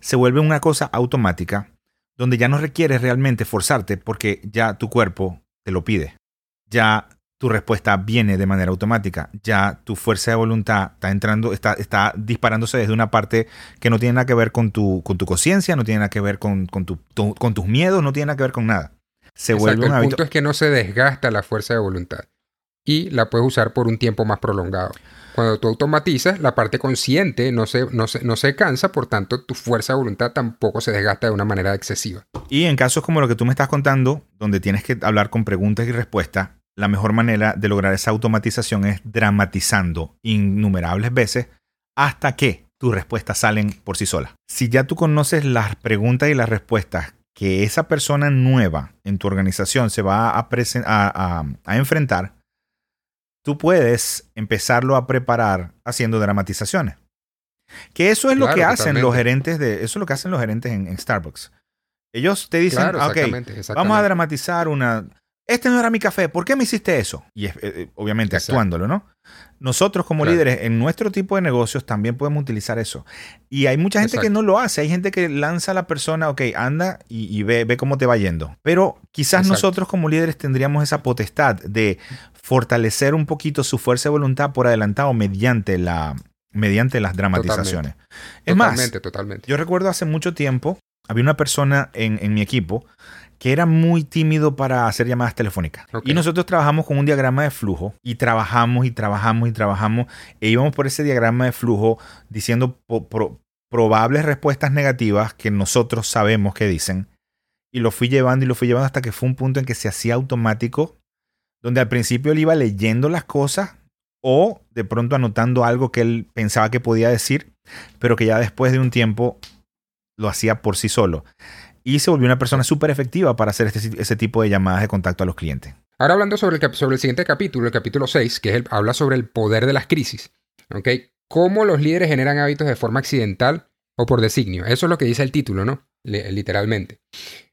Se vuelve una cosa automática, donde ya no requieres realmente forzarte porque ya tu cuerpo te lo pide. Ya tu respuesta viene de manera automática. Ya tu fuerza de voluntad está entrando, está, está disparándose desde una parte que no tiene nada que ver con tu, con tu conciencia, no tiene nada que ver con, con, tu, con tus miedos, no tiene nada que ver con nada se vuelve un El punto es que no se desgasta la fuerza de voluntad y la puedes usar por un tiempo más prolongado. Cuando tú automatizas, la parte consciente no se, no, se, no se cansa, por tanto, tu fuerza de voluntad tampoco se desgasta de una manera excesiva. Y en casos como lo que tú me estás contando, donde tienes que hablar con preguntas y respuestas, la mejor manera de lograr esa automatización es dramatizando innumerables veces hasta que tus respuestas salen por sí solas. Si ya tú conoces las preguntas y las respuestas que esa persona nueva en tu organización se va a, a, enfrentar, tú puedes empezarlo a preparar haciendo dramatizaciones. Que eso es lo que hacen los gerentes de, eso es lo que hacen los gerentes en, Starbucks. Ellos te dicen, ok, vamos a dramatizar una, este no era mi café, ¿por qué me hiciste eso? Y eh, eh, obviamente actuándolo, ¿no? Nosotros como líderes en nuestro tipo de negocios también podemos utilizar eso. Y hay mucha gente que no lo hace, hay gente que lanza a la persona, ok, anda y, ve, ve, cómo te va yendo. Pero quizás nosotros como líderes tendríamos esa potestad de fortalecer un poquito su fuerza de voluntad por adelantado mediante, la, mediante las dramatizaciones. Es más, totalmente. yo recuerdo hace mucho tiempo, había una persona en, en mi equipo que era muy tímido para hacer llamadas telefónicas. Y nosotros trabajamos con un diagrama de flujo y trabajamos y trabajamos y trabajamos e íbamos por ese diagrama de flujo diciendo probables respuestas negativas que nosotros sabemos que dicen. Y lo fui llevando y lo fui llevando hasta que fue un punto en que se hacía automático, donde al principio él iba leyendo las cosas o de pronto anotando algo que él pensaba que podía decir, pero que ya después de un tiempo lo hacía por sí solo y se volvió una persona súper efectiva para hacer este, ese tipo de llamadas de contacto a los clientes. Ahora hablando sobre el, sobre el siguiente capítulo, el capítulo 6, que habla sobre el poder de las crisis. Cómo los líderes generan hábitos de forma accidental o por designio. Eso es lo que dice el título, ¿no? literalmente.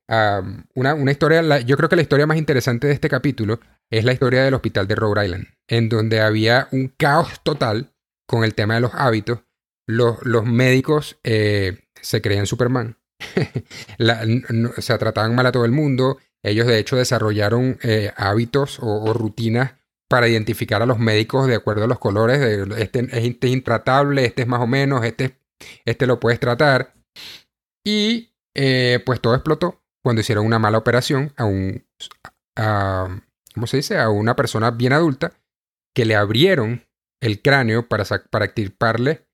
una, una, historia, yo creo que la historia más interesante de este capítulo es la historia del hospital de Rhode Island. en donde había un caos total con el tema de los hábitos. Los, los médicos eh, se creían Superman. sea, trataban mal a todo el mundo. Ellos de hecho desarrollaron eh, hábitos o, rutinas para identificar a los médicos de acuerdo a los colores. De, este, este, es intratable, este es más o menos, este, este lo puedes tratar. Y eh, pues todo explotó cuando hicieron una mala operación a un, ¿cómo se dice? A una persona bien adulta que le abrieron el cráneo para, para extirparle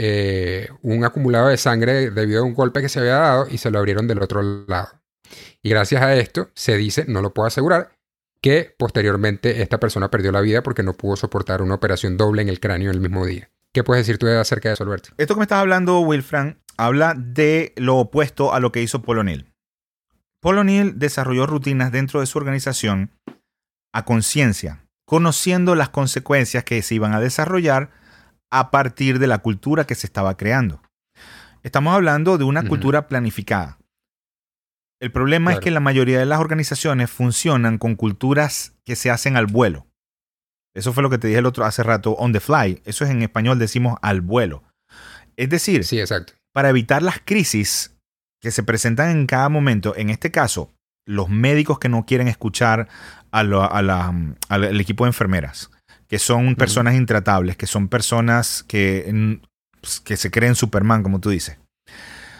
eh, un acumulado de sangre debido a un golpe que se había dado y se lo abrieron del otro lado. Y gracias a esto se dice, no lo puedo asegurar, que posteriormente esta persona perdió la vida porque no pudo soportar una operación doble en el cráneo el mismo día. ¿Qué puedes decir tú acerca de eso, Alberto? Esto que me estás hablando, Wilfran, habla de lo opuesto a lo que hizo Paul O'Neill. Paul O'Neill desarrolló rutinas dentro de su organización a conciencia, conociendo las consecuencias que se iban a desarrollar a partir de la cultura que se estaba creando. Estamos hablando de una cultura planificada. El problema es que la mayoría de las organizaciones funcionan con culturas que se hacen al vuelo. Eso fue lo que te dije el otro hace rato, on the fly. Eso es en español decimos al vuelo. Es decir, sí, exacto. para evitar las crisis que se presentan en cada momento, en este caso, los médicos que no quieren escuchar al equipo de enfermeras, que son personas intratables, que son personas que, pues, que se creen Superman, como tú dices.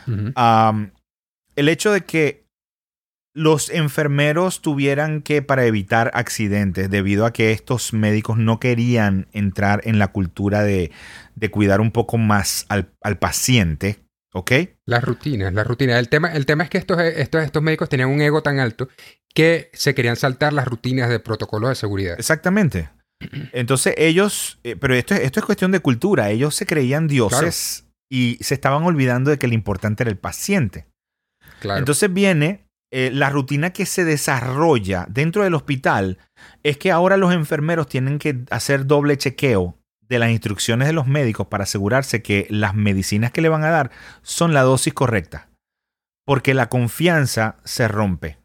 el hecho de que los enfermeros tuvieran que, para evitar accidentes, debido a que estos médicos no querían entrar en la cultura de, de cuidar un poco más al, al paciente, ¿Ok? Las rutinas, las rutinas. El tema, el tema es que estos, estos, estos médicos tenían un ego tan alto que se querían saltar las rutinas de protocolo de seguridad. Exactamente. Entonces ellos, eh, pero esto, esto es cuestión de cultura, ellos se creían dioses y se estaban olvidando de que lo importante era el paciente. Claro. Entonces viene eh, la rutina que se desarrolla dentro del hospital, es que ahora los enfermeros tienen que hacer doble chequeo de las instrucciones de los médicos para asegurarse que las medicinas que le van a dar son la dosis correcta. Porque la confianza se rompe.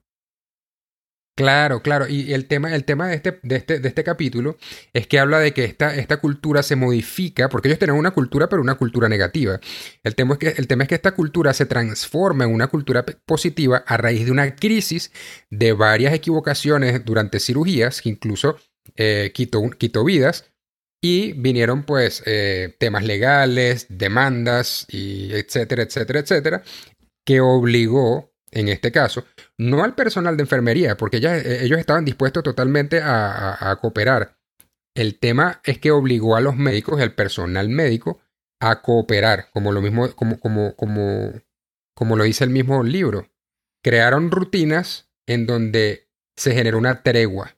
Claro, claro. Y el tema, el tema de, este, de, este, de este capítulo es que habla de que esta, esta cultura se modifica, porque ellos tienen una cultura, pero una cultura negativa. El tema, es que, el tema es que esta cultura se transforma en una cultura positiva a raíz de una crisis de varias equivocaciones durante cirugías, que incluso eh, quitó, vidas, y vinieron pues eh, temas legales, demandas, y etcétera, etcétera, etcétera, que obligó, en este caso, no al personal de enfermería, porque eh, ellos estaban dispuestos totalmente a, cooperar. El tema es que obligó a los médicos, el personal médico, a cooperar, como lo mismo, como, como, como, como lo dice el mismo libro. Crearon rutinas en donde se generó una tregua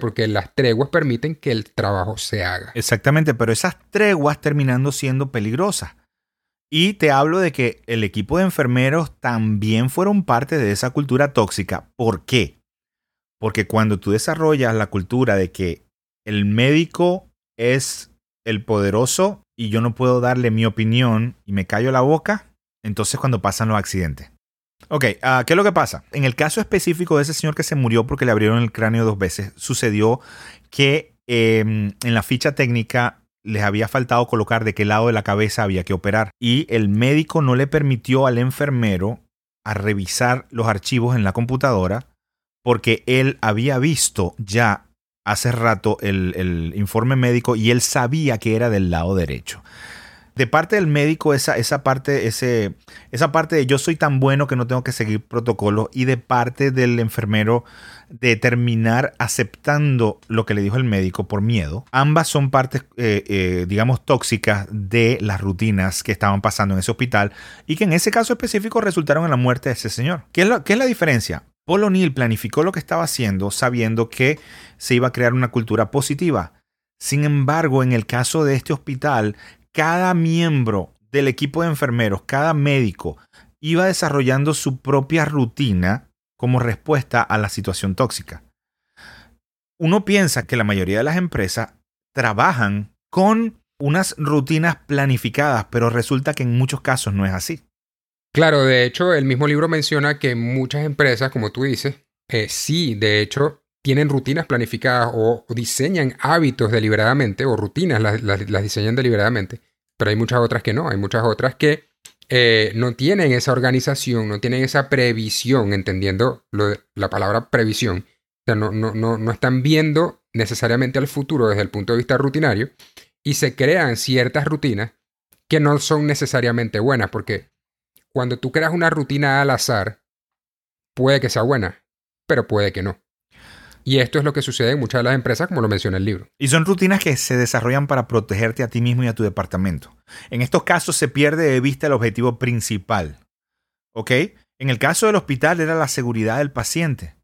porque las treguas permiten que el trabajo se haga. Exactamente, pero esas treguas terminando siendo peligrosas. Y te hablo de que el equipo de enfermeros también fueron parte de esa cultura tóxica. ¿Por qué? Porque cuando tú desarrollas la cultura de que el médico es el poderoso y yo no puedo darle mi opinión y me callo la boca, entonces cuando pasan los accidentes. Ok, ah, ¿qué es lo que pasa? En el caso específico de ese señor que se murió porque le abrieron el cráneo dos veces, sucedió que em, en la ficha técnica les había faltado colocar de qué lado de la cabeza había que operar. Y el médico no le permitió al enfermero a revisar los archivos en la computadora porque él había visto ya hace rato el informe médico y él sabía que era del lado derecho. De parte del médico esa, esa, parte, ese, esa parte de yo soy tan bueno que no tengo que seguir protocolo y de parte del enfermero de terminar aceptando lo que le dijo el médico por miedo. Ambas son partes, eh, eh, digamos, tóxicas de las rutinas que estaban pasando en ese hospital y que en ese caso específico resultaron en la muerte de ese señor. ¿Qué es, lo, qué es la diferencia? Paul O'Neill planificó lo que estaba haciendo sabiendo que se iba a crear una cultura positiva. Sin embargo, en el caso de este hospital, cada miembro del equipo de enfermeros, cada médico, iba desarrollando su propia rutina como respuesta a la situación tóxica. Uno piensa que la mayoría de las empresas trabajan con unas rutinas planificadas, pero resulta que en muchos casos no es así. Claro, de hecho, el mismo libro menciona que muchas empresas, como tú dices, eh, sí, de hecho, tienen rutinas planificadas o diseñan hábitos deliberadamente o rutinas las, las, diseñan deliberadamente, pero hay muchas otras que no, hay muchas otras que eh, no tienen esa organización, no tienen esa previsión, entendiendo la palabra previsión. O sea, no, no, no, no están viendo necesariamente al futuro desde el punto de vista rutinario y se crean ciertas rutinas que no son necesariamente buenas, porque cuando tú creas una rutina al azar, puede que sea buena, pero puede que no. Y esto es lo que sucede en muchas de las empresas, como lo menciona el libro. Y son rutinas que se desarrollan para protegerte a ti mismo y a tu departamento. En estos casos se pierde de vista el objetivo principal. ¿Ok? En el caso del hospital era la seguridad del paciente.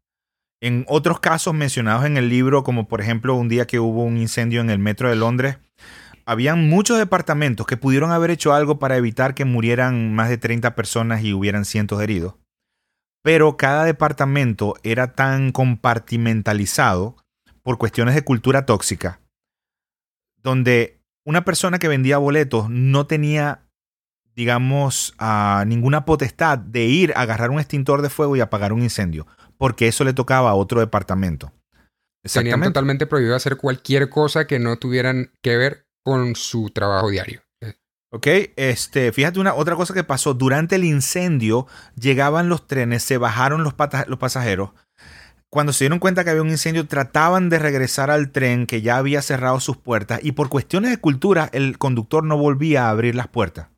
En otros casos mencionados en el libro, como por ejemplo un día que hubo un incendio en el metro de Londres, habían muchos departamentos que pudieron haber hecho algo para evitar que murieran más de 30 personas y hubieran cientos de heridos pero cada departamento era tan compartimentalizado por cuestiones de cultura tóxica, donde una persona que vendía boletos no tenía, digamos, ninguna potestad de ir a agarrar un extintor de fuego y apagar un incendio, porque eso le tocaba a otro departamento. Tenían totalmente prohibido hacer cualquier cosa que no tuvieran que ver con su trabajo diario. Ok, este, fíjate una otra cosa que pasó. Durante el incendio llegaban los trenes, se bajaron los, pasajeros. Cuando se dieron cuenta que había un incendio, trataban de regresar al tren que ya había cerrado sus puertas y por cuestiones de cultura el conductor no volvía a abrir las puertas.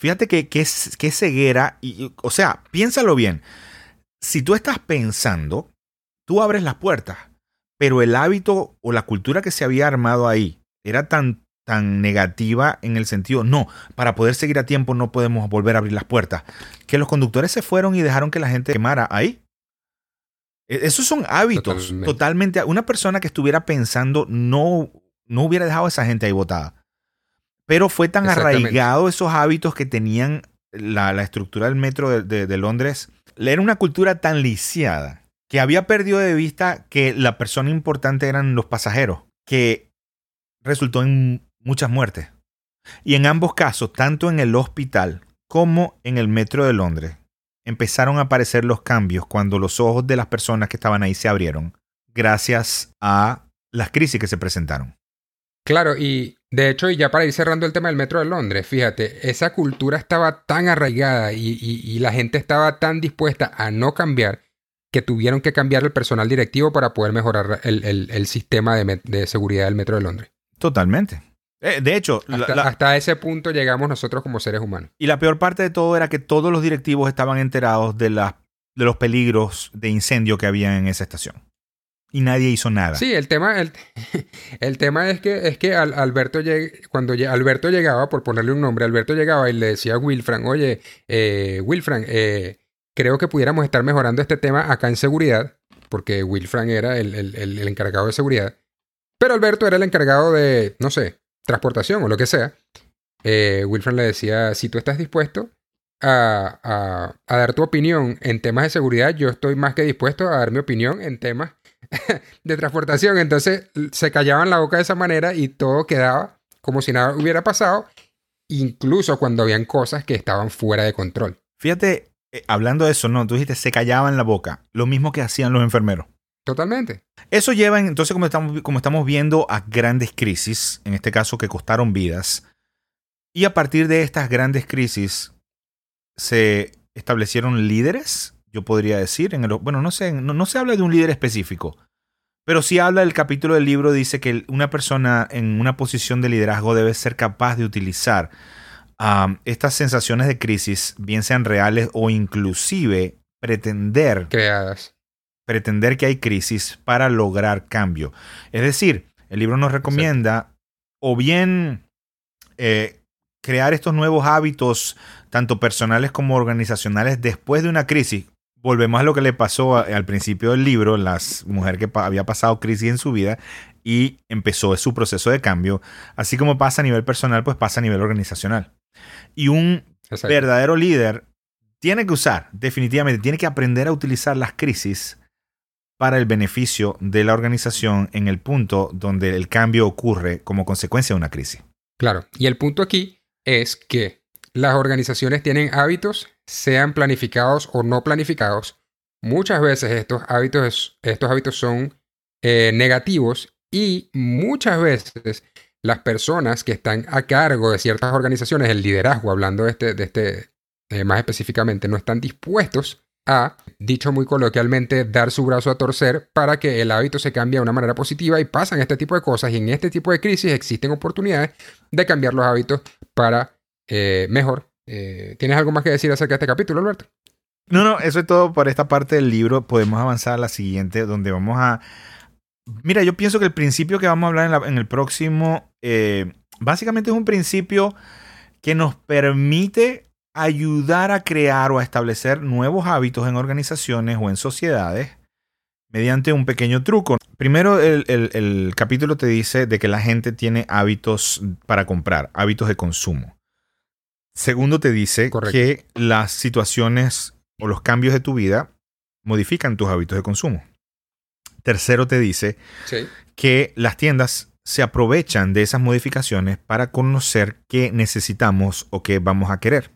Fíjate que, que, que ceguera, y, o sea, piénsalo bien. Si tú estás pensando, tú abres las puertas, pero el hábito o la cultura que se había armado ahí era tan tan negativa en el sentido, no, para poder seguir a tiempo no podemos volver a abrir las puertas. Que los conductores se fueron y dejaron que la gente quemara ahí. E, esos son hábitos totalmente. Una persona que estuviera pensando no, no hubiera dejado a esa gente ahí botada. Pero fue tan arraigado esos hábitos que tenían la, estructura del metro de, de Londres. Era una cultura tan lisiada que había perdido de vista que la persona importante eran los pasajeros, que resultó en muchas muertes. Y en ambos casos, tanto en el hospital como en el metro de Londres, empezaron a aparecer los cambios cuando los ojos de las personas que estaban ahí se abrieron, gracias a las crisis que se presentaron. Claro, y de hecho, y ya para ir cerrando el tema del metro de Londres, fíjate, esa cultura estaba tan arraigada y, la gente estaba tan dispuesta a no cambiar que tuvieron que cambiar el personal directivo para poder mejorar el, sistema de seguridad del metro de Londres. Totalmente. Eh, de hecho, hasta, ese punto llegamos nosotros como seres humanos. Y la peor parte de todo era que todos los directivos estaban enterados de, de los peligros de incendio que había en esa estación. Y nadie hizo nada. Sí, el tema, el, el tema es que, es que Alberto cuando Alberto llegaba, por ponerle un nombre, Alberto llegaba y le decía a Wilfran, oye, eh, Wilfran, eh, creo que pudiéramos estar mejorando este tema acá en seguridad, porque Wilfran era el, el encargado de seguridad. Pero Alberto era el encargado de, no sé, transportación o lo que sea, eh, Wilfred le decía, si tú estás dispuesto a, dar tu opinión en temas de seguridad, yo estoy más que dispuesto a dar mi opinión en temas de transportación. Entonces se callaban la boca de esa manera y todo quedaba como si nada hubiera pasado, incluso cuando habían cosas que estaban fuera de control. Fíjate, eh, hablando de eso, no, tú dijiste se callaban la boca, lo mismo que hacían los enfermeros. Totalmente. Eso lleva entonces, como estamos, como estamos viendo, a grandes crisis, en este caso que costaron vidas. Y a partir de estas grandes crisis se establecieron líderes, yo podría decir. En el, bueno, no, sé, no, se habla de un líder específico, pero sí habla del capítulo del libro, dice que una persona en una posición de liderazgo debe ser capaz de utilizar estas sensaciones de crisis, bien sean reales o inclusive pretender creadas pretender que hay crisis para lograr cambio. Es decir, el libro nos recomienda o bien eh, crear estos nuevos hábitos, tanto personales como organizacionales, después de una crisis. Volvemos a lo que le pasó al principio del libro, la mujer que había pasado crisis en su vida y empezó su proceso de cambio. Así como pasa a nivel personal, pues pasa a nivel organizacional. Y un verdadero líder tiene que usar, definitivamente, tiene que aprender a utilizar las crisis para el beneficio de la organización en el punto donde el cambio ocurre como consecuencia de una crisis. Claro, y el punto aquí es que las organizaciones tienen hábitos, sean planificados o no planificados, muchas veces estos hábitos, estos hábitos son eh, negativos y muchas veces las personas que están a cargo de ciertas organizaciones, el liderazgo, hablando de este, de este eh, más específicamente, no están dispuestos a, dicho muy coloquialmente, dar su brazo a torcer para que el hábito se cambie de una manera positiva y pasan este tipo de cosas y en este tipo de crisis existen oportunidades de cambiar los hábitos para eh, mejor. Eh, ¿Tienes algo más que decir acerca de este capítulo, Alberto? No, no, eso es todo por esta parte del libro. Podemos avanzar a la siguiente, donde vamos a... Mira, yo pienso que el principio que vamos a hablar en, el próximo, eh, básicamente es un principio que nos permite ayudar a crear o a establecer nuevos hábitos en organizaciones o en sociedades mediante un pequeño truco. Primero, el, capítulo te dice de que la gente tiene hábitos para comprar, hábitos de consumo. Segundo, te dice que las situaciones o los cambios de tu vida modifican tus hábitos de consumo. Tercero, te dice que las tiendas se aprovechan de esas modificaciones para conocer qué necesitamos o qué vamos a querer.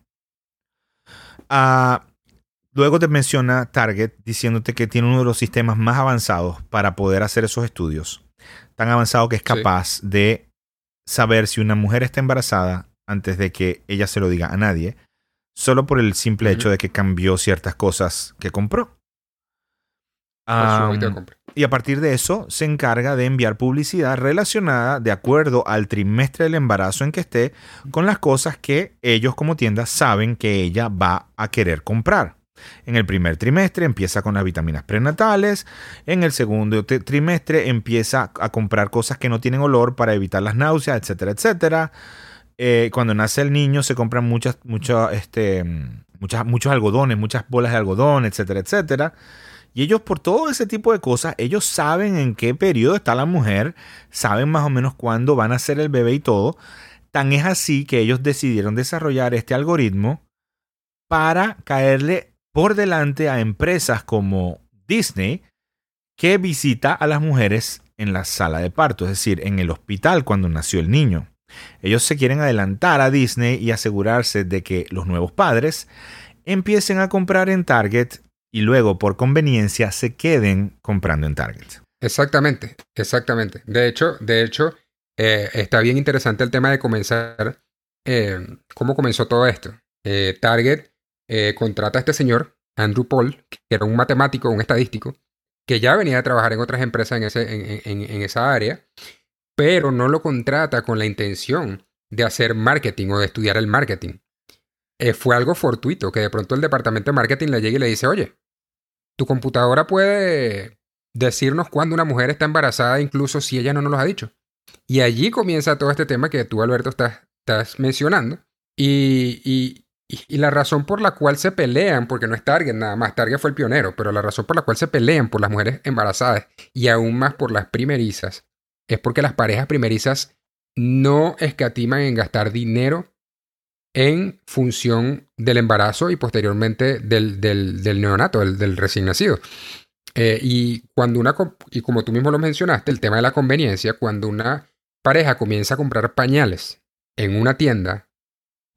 Luego te menciona Target diciéndote que tiene uno de los sistemas más avanzados para poder hacer esos estudios. Tan avanzado que es capaz de saber si una mujer está embarazada antes de que ella se lo diga a nadie, solo por el simple hecho de que cambió ciertas cosas que compró. Y a partir de eso se encarga de enviar publicidad relacionada de acuerdo al trimestre del embarazo en que esté con las cosas que ellos como tienda saben que ella va a querer comprar. En el primer trimestre empieza con las vitaminas prenatales, en el segundo trimestre empieza a comprar cosas que no tienen olor para evitar las náuseas, etcétera, etcétera. Eh, cuando nace el niño se compran muchas, este, muchas, muchos algodones, muchas bolas de algodón, etcétera, etcétera. Y ellos por todo ese tipo de cosas, ellos saben en qué periodo está la mujer, saben más o menos cuándo van a ser el bebé y todo. Tan es así que ellos decidieron desarrollar este algoritmo para caerle por delante a empresas como Disney, que visita a las mujeres en la sala de parto, es decir, en el hospital cuando nació el niño. Ellos se quieren adelantar a Disney y asegurarse de que los nuevos padres empiecen a comprar en Target y luego por conveniencia se queden comprando en Target. Exactamente, exactamente. De hecho, de hecho, eh, está bien interesante el tema de comenzar. Eh, ¿Cómo comenzó todo esto? Eh, Target contrata a este señor, Andrew Paul, que era un matemático, un estadístico, que ya venía a trabajar en otras empresas en, ese, en esa área pero no lo contrata con la intención de hacer marketing o de estudiar el marketing. Fue algo fortuito que de pronto el departamento de marketing le llegue y le dice, oye, tu computadora puede decirnos cuándo una mujer está embarazada incluso si ella no nos lo ha dicho. Y allí comienza todo este tema que tú, Alberto, estás, estás mencionando. Y, y, y, la razón por la cual se pelean, porque no es Target nada más, Target fue el pionero, pero la razón por la cual se pelean por las mujeres embarazadas y aún más por las primerizas es porque las parejas primerizas no escatiman en gastar dinero en función del embarazo y posteriormente del, del, neonato, del, recién nacido. Eh, y cuando una, y como tú mismo lo mencionaste, el tema de la conveniencia, cuando una pareja comienza a comprar pañales en una tienda,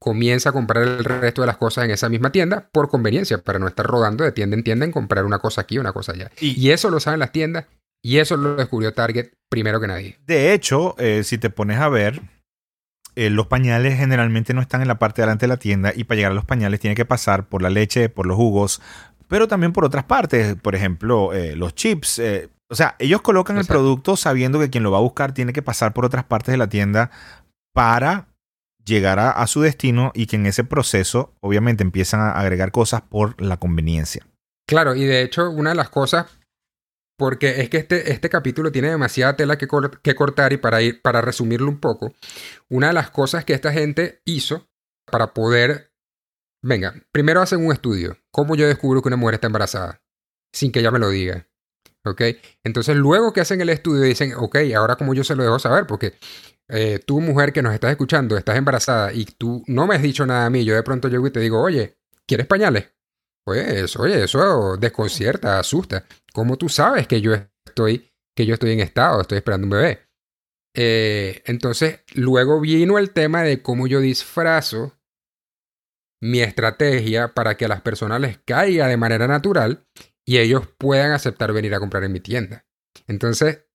comienza a comprar el resto de las cosas en esa misma tienda por conveniencia, para no estar rodando de tienda en tienda en comprar una cosa aquí, una cosa allá. y eso lo saben las tiendas y eso lo descubrió Target primero que nadie. De hecho, eh, si te pones a ver, eh, los pañales generalmente no están en la parte de delante de la tienda y para llegar a los pañales tiene que pasar por la leche, por los jugos, pero también por otras partes, por ejemplo, eh, los chips. o sea, ellos colocan el producto sabiendo que quien lo va a buscar tiene que pasar por otras partes de la tienda para llegar a, a su destino y que en ese proceso obviamente empiezan a agregar cosas por la conveniencia. Claro, y de hecho una de las cosas porque es que este, este capítulo tiene demasiada tela que, cortar y para, ir, para resumirlo un poco, una de las cosas que esta gente hizo para poder... Venga, primero hacen un estudio. ¿Cómo yo descubro que una mujer está embarazada? Sin que ella me lo diga. ¿Ok? Entonces luego que hacen el estudio dicen, ok, ahora como yo se lo dejo saber, porque eh, tú mujer que nos estás escuchando, estás embarazada y tú no me has dicho nada a mí, yo de pronto llego y te digo, oye, ¿quieres pañales? Pues, oye, eso desconcierta, asusta. ¿Cómo tú sabes que yo estoy, que yo estoy en estado, estoy esperando un bebé? Eh, entonces, luego vino el tema de cómo yo disfrazo mi estrategia para que a las personas les caiga de manera natural y ellos puedan aceptar venir a comprar en mi tienda. Entonces,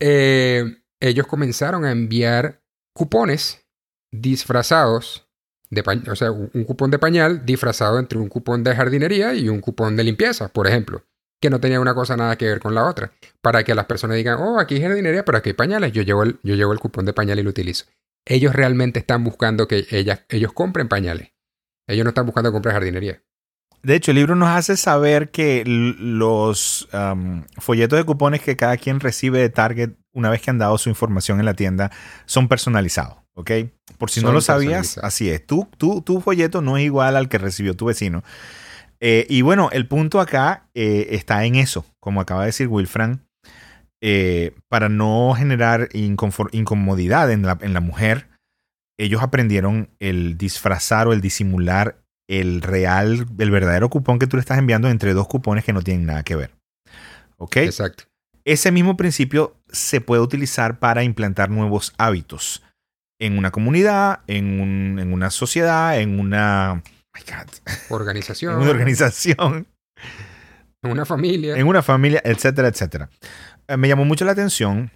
eh, ellos comenzaron a enviar cupones disfrazados de o sea, un cupón de pañal disfrazado entre un cupón de jardinería y un cupón de limpieza, por ejemplo, que no tenía una cosa nada que ver con la otra, para que las personas digan, oh, aquí hay jardinería, pero aquí hay pañales, yo llevo el, yo llevo el cupón de pañal y lo utilizo. Ellos realmente están buscando que ellas, ellos compren pañales. Ellos no están buscando comprar jardinería. De hecho, el libro nos hace saber que los folletos de cupones que cada quien recibe de Target una vez que han dado su información en la tienda son personalizados. ¿Ok? Por si no lo sabías, así es. Tu, tu folleto no es igual al que recibió tu vecino. Eh, y bueno, el punto acá eh, está en eso, como acaba de decir Wilfran, eh, para no generar incomodidad en la, en la mujer, ellos aprendieron el disfrazar o el disimular el real, el verdadero cupón que tú le estás enviando entre dos cupones que no tienen nada que ver. ¿Ok? Exacto. Ese mismo principio se puede utilizar para implantar nuevos hábitos en una comunidad, en, en una sociedad, en una Organización. en una organización. En una familia. En una familia, etcétera, etcétera. Eh, me llamó mucho la atención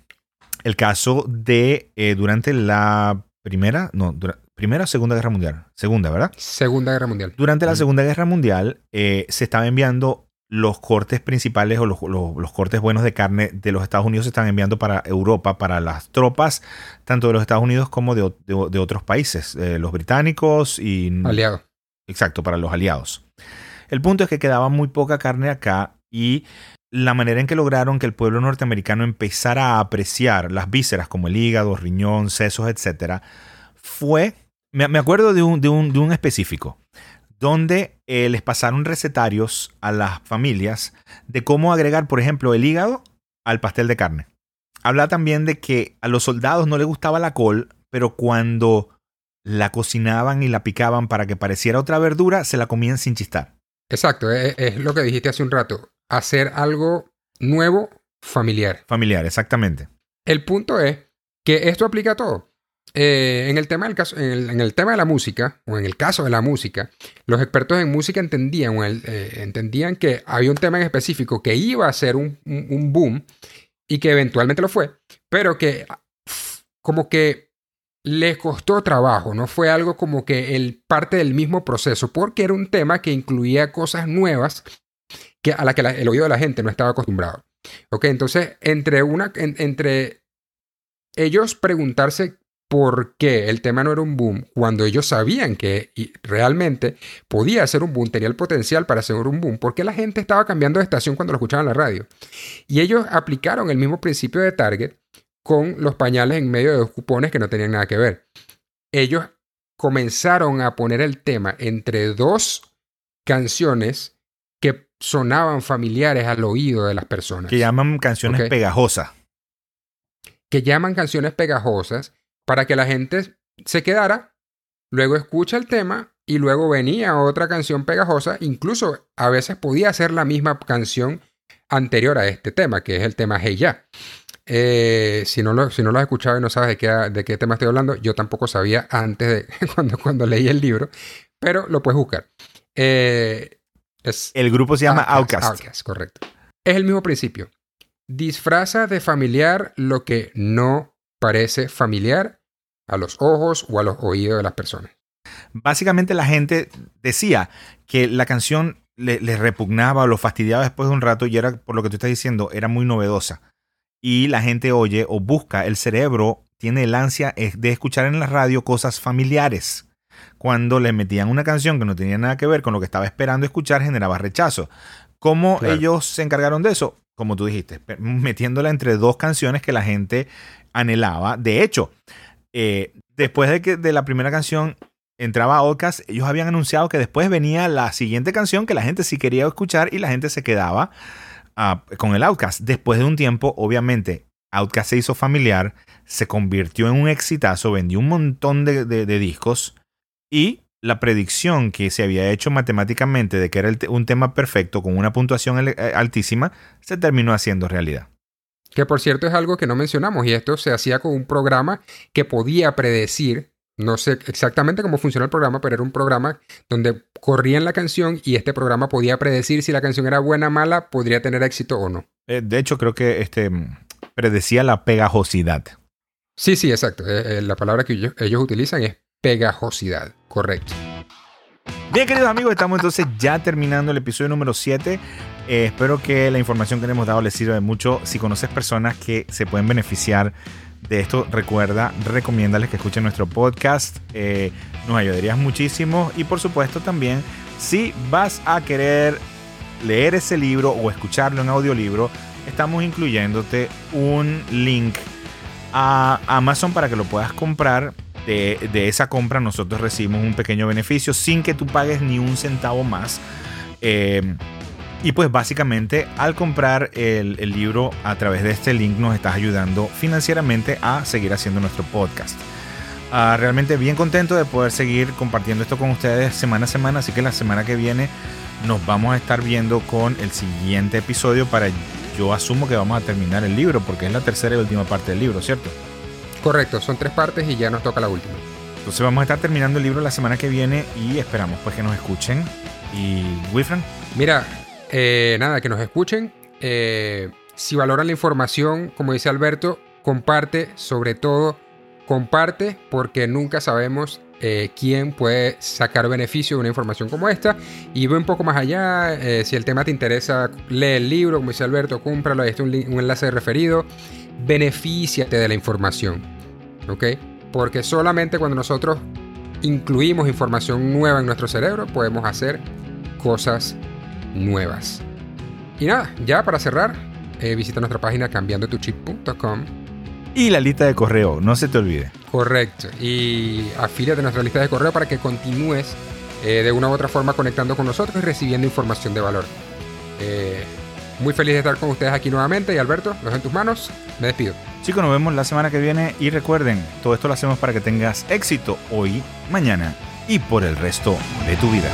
el caso de eh, durante la primera, no, primera o segunda guerra mundial. Segunda, ¿verdad? Segunda guerra mundial. Durante la segunda guerra mundial eh, se estaban enviando los cortes principales o los, cortes buenos de carne de los Estados Unidos se están enviando para Europa, para las tropas, tanto de los Estados Unidos como de, otros países, los británicos y... Aliados. Exacto, para los aliados. El punto es que quedaba muy poca carne acá y la manera en que lograron que el pueblo norteamericano empezara a apreciar las vísceras como el hígado, riñón, sesos, etc., fue, me, acuerdo de un, de, un, de un, específico, donde eh, les pasaron recetarios a las familias de cómo agregar, por ejemplo, el hígado al pastel de carne. Habla también de que a los soldados no les gustaba la col, pero cuando la cocinaban y la picaban para que pareciera otra verdura, se la comían sin chistar. Exacto, es, lo que dijiste hace un rato. Hacer algo nuevo, familiar. Familiar, exactamente. El punto es que esto aplica a todo. Eh, en, el tema del caso, en, el, tema de la música, o en el caso de la música, los expertos en música entendían, eh, entendían que había un tema en específico que iba a ser un, un boom y que eventualmente lo fue, pero que como que le costó trabajo, no fue algo como que el parte del mismo proceso, porque era un tema que incluía cosas nuevas que, a las que el oído de la gente no estaba acostumbrado. Ok, entonces, entre, una, entre ellos preguntarse por qué el tema no era un boom, cuando ellos sabían que realmente podía ser un boom, tenía el potencial para ser un boom, porque la gente estaba cambiando de estación cuando lo escuchaban en la radio. Y ellos aplicaron el mismo principio de Target con los pañales en medio de dos cupones que no tenían nada que ver. Ellos comenzaron a poner el tema entre dos canciones que sonaban familiares al oído de las personas. Que llaman canciones pegajosas. Que llaman canciones pegajosas para que la gente se quedara, luego escucha el tema y luego venía otra canción pegajosa. Incluso a veces podía ser la misma canción anterior a este tema, que es el tema Hey Ya. Eh, si, no lo, si no lo has escuchado y no sabes de qué, de qué tema estoy hablando, yo tampoco sabía antes de cuando, cuando leí el libro, pero lo puedes buscar. Eh, es el grupo se llama Outcast. Outcast. correcto. Es el mismo principio. Disfraza de familiar lo que no parece familiar a los ojos o a los oídos de las personas. Básicamente la gente decía que la canción les le repugnaba o lo fastidiaba después de un rato y era, por lo que tú estás diciendo, era muy novedosa y la gente oye o busca, el cerebro tiene el ansia de escuchar en la radio cosas familiares. Cuando le metían una canción que no tenía nada que ver con lo que estaba esperando escuchar, generaba rechazo. ¿Cómo ellos se encargaron de eso? Como tú dijiste, metiéndola entre dos canciones que la gente anhelaba. De hecho, eh, después de que de la primera canción entraba Outcast, ellos habían anunciado que después venía la siguiente canción que la gente sí quería escuchar y la gente se quedaba con el Outcast. Después de un tiempo, obviamente, Outcast se hizo familiar, se convirtió en un exitazo, vendió un montón de, discos y la predicción que se había hecho matemáticamente de que era un tema perfecto con una puntuación eh, altísima se terminó haciendo realidad. Que por cierto es algo que no mencionamos y esto se hacía con un programa que podía predecir No sé exactamente cómo funciona el programa, pero era un programa donde corrían la canción y este programa podía predecir si la canción era buena, mala, podría tener éxito o no. Eh, de hecho, creo que este predecía la pegajosidad. Sí, sí, exacto. Eh, eh, la palabra que ellos, utilizan es pegajosidad, correcto. Bien, queridos amigos, estamos entonces ya terminando el episodio número 7. Espero que la información que le hemos dado les sirva de mucho. Si conoces personas que se pueden beneficiar de esto, recuerda, recomiéndales que escuchen nuestro podcast. Eh, nos ayudarías muchísimo. Y por supuesto también, si vas a querer leer ese libro o escucharlo en audiolibro, estamos incluyéndote un link a Amazon para que lo puedas comprar. De, esa compra nosotros recibimos un pequeño beneficio sin que tú pagues ni un centavo más. Eh, y pues básicamente al comprar el, libro a través de este link nos estás ayudando financieramente a seguir haciendo nuestro podcast. Ah, realmente bien contento de poder seguir compartiendo esto con ustedes semana a semana, así que la semana que viene nos vamos a estar viendo con el siguiente episodio para yo asumo que vamos a terminar el libro porque es la tercera y última parte del libro, ¿cierto? Correcto, son tres partes y ya nos toca la última. Entonces vamos a estar terminando el libro la semana que viene y esperamos pues que nos escuchen. Y Wilfran. Mira, eh, nada, que nos escuchen. Eh, si valoran la información, como dice Alberto, comparte, sobre todo, comparte, porque nunca sabemos eh, quién puede sacar beneficio de una información como esta. Y ve un poco más allá, si el tema te interesa, lee el libro, como dice Alberto, cómpralo, ahí está un, un enlace de referido. Benefíciate de la información, ¿ok? Porque solamente cuando nosotros incluimos información nueva en nuestro cerebro, podemos hacer cosas nuevas. Y nada, ya para cerrar, eh, visita nuestra página cambiandotuchip.com. Y la lista de correo, no se te olvide. Correcto. Y afíliate a nuestra lista de correo para que continúes eh, de una u otra forma conectando con nosotros y recibiendo información de valor. Eh, muy feliz de estar con ustedes aquí nuevamente y Alberto, los en tus manos. Me despido. Chicos, nos vemos la semana que viene y recuerden, todo esto lo hacemos para que tengas éxito hoy, mañana y por el resto de tu vida.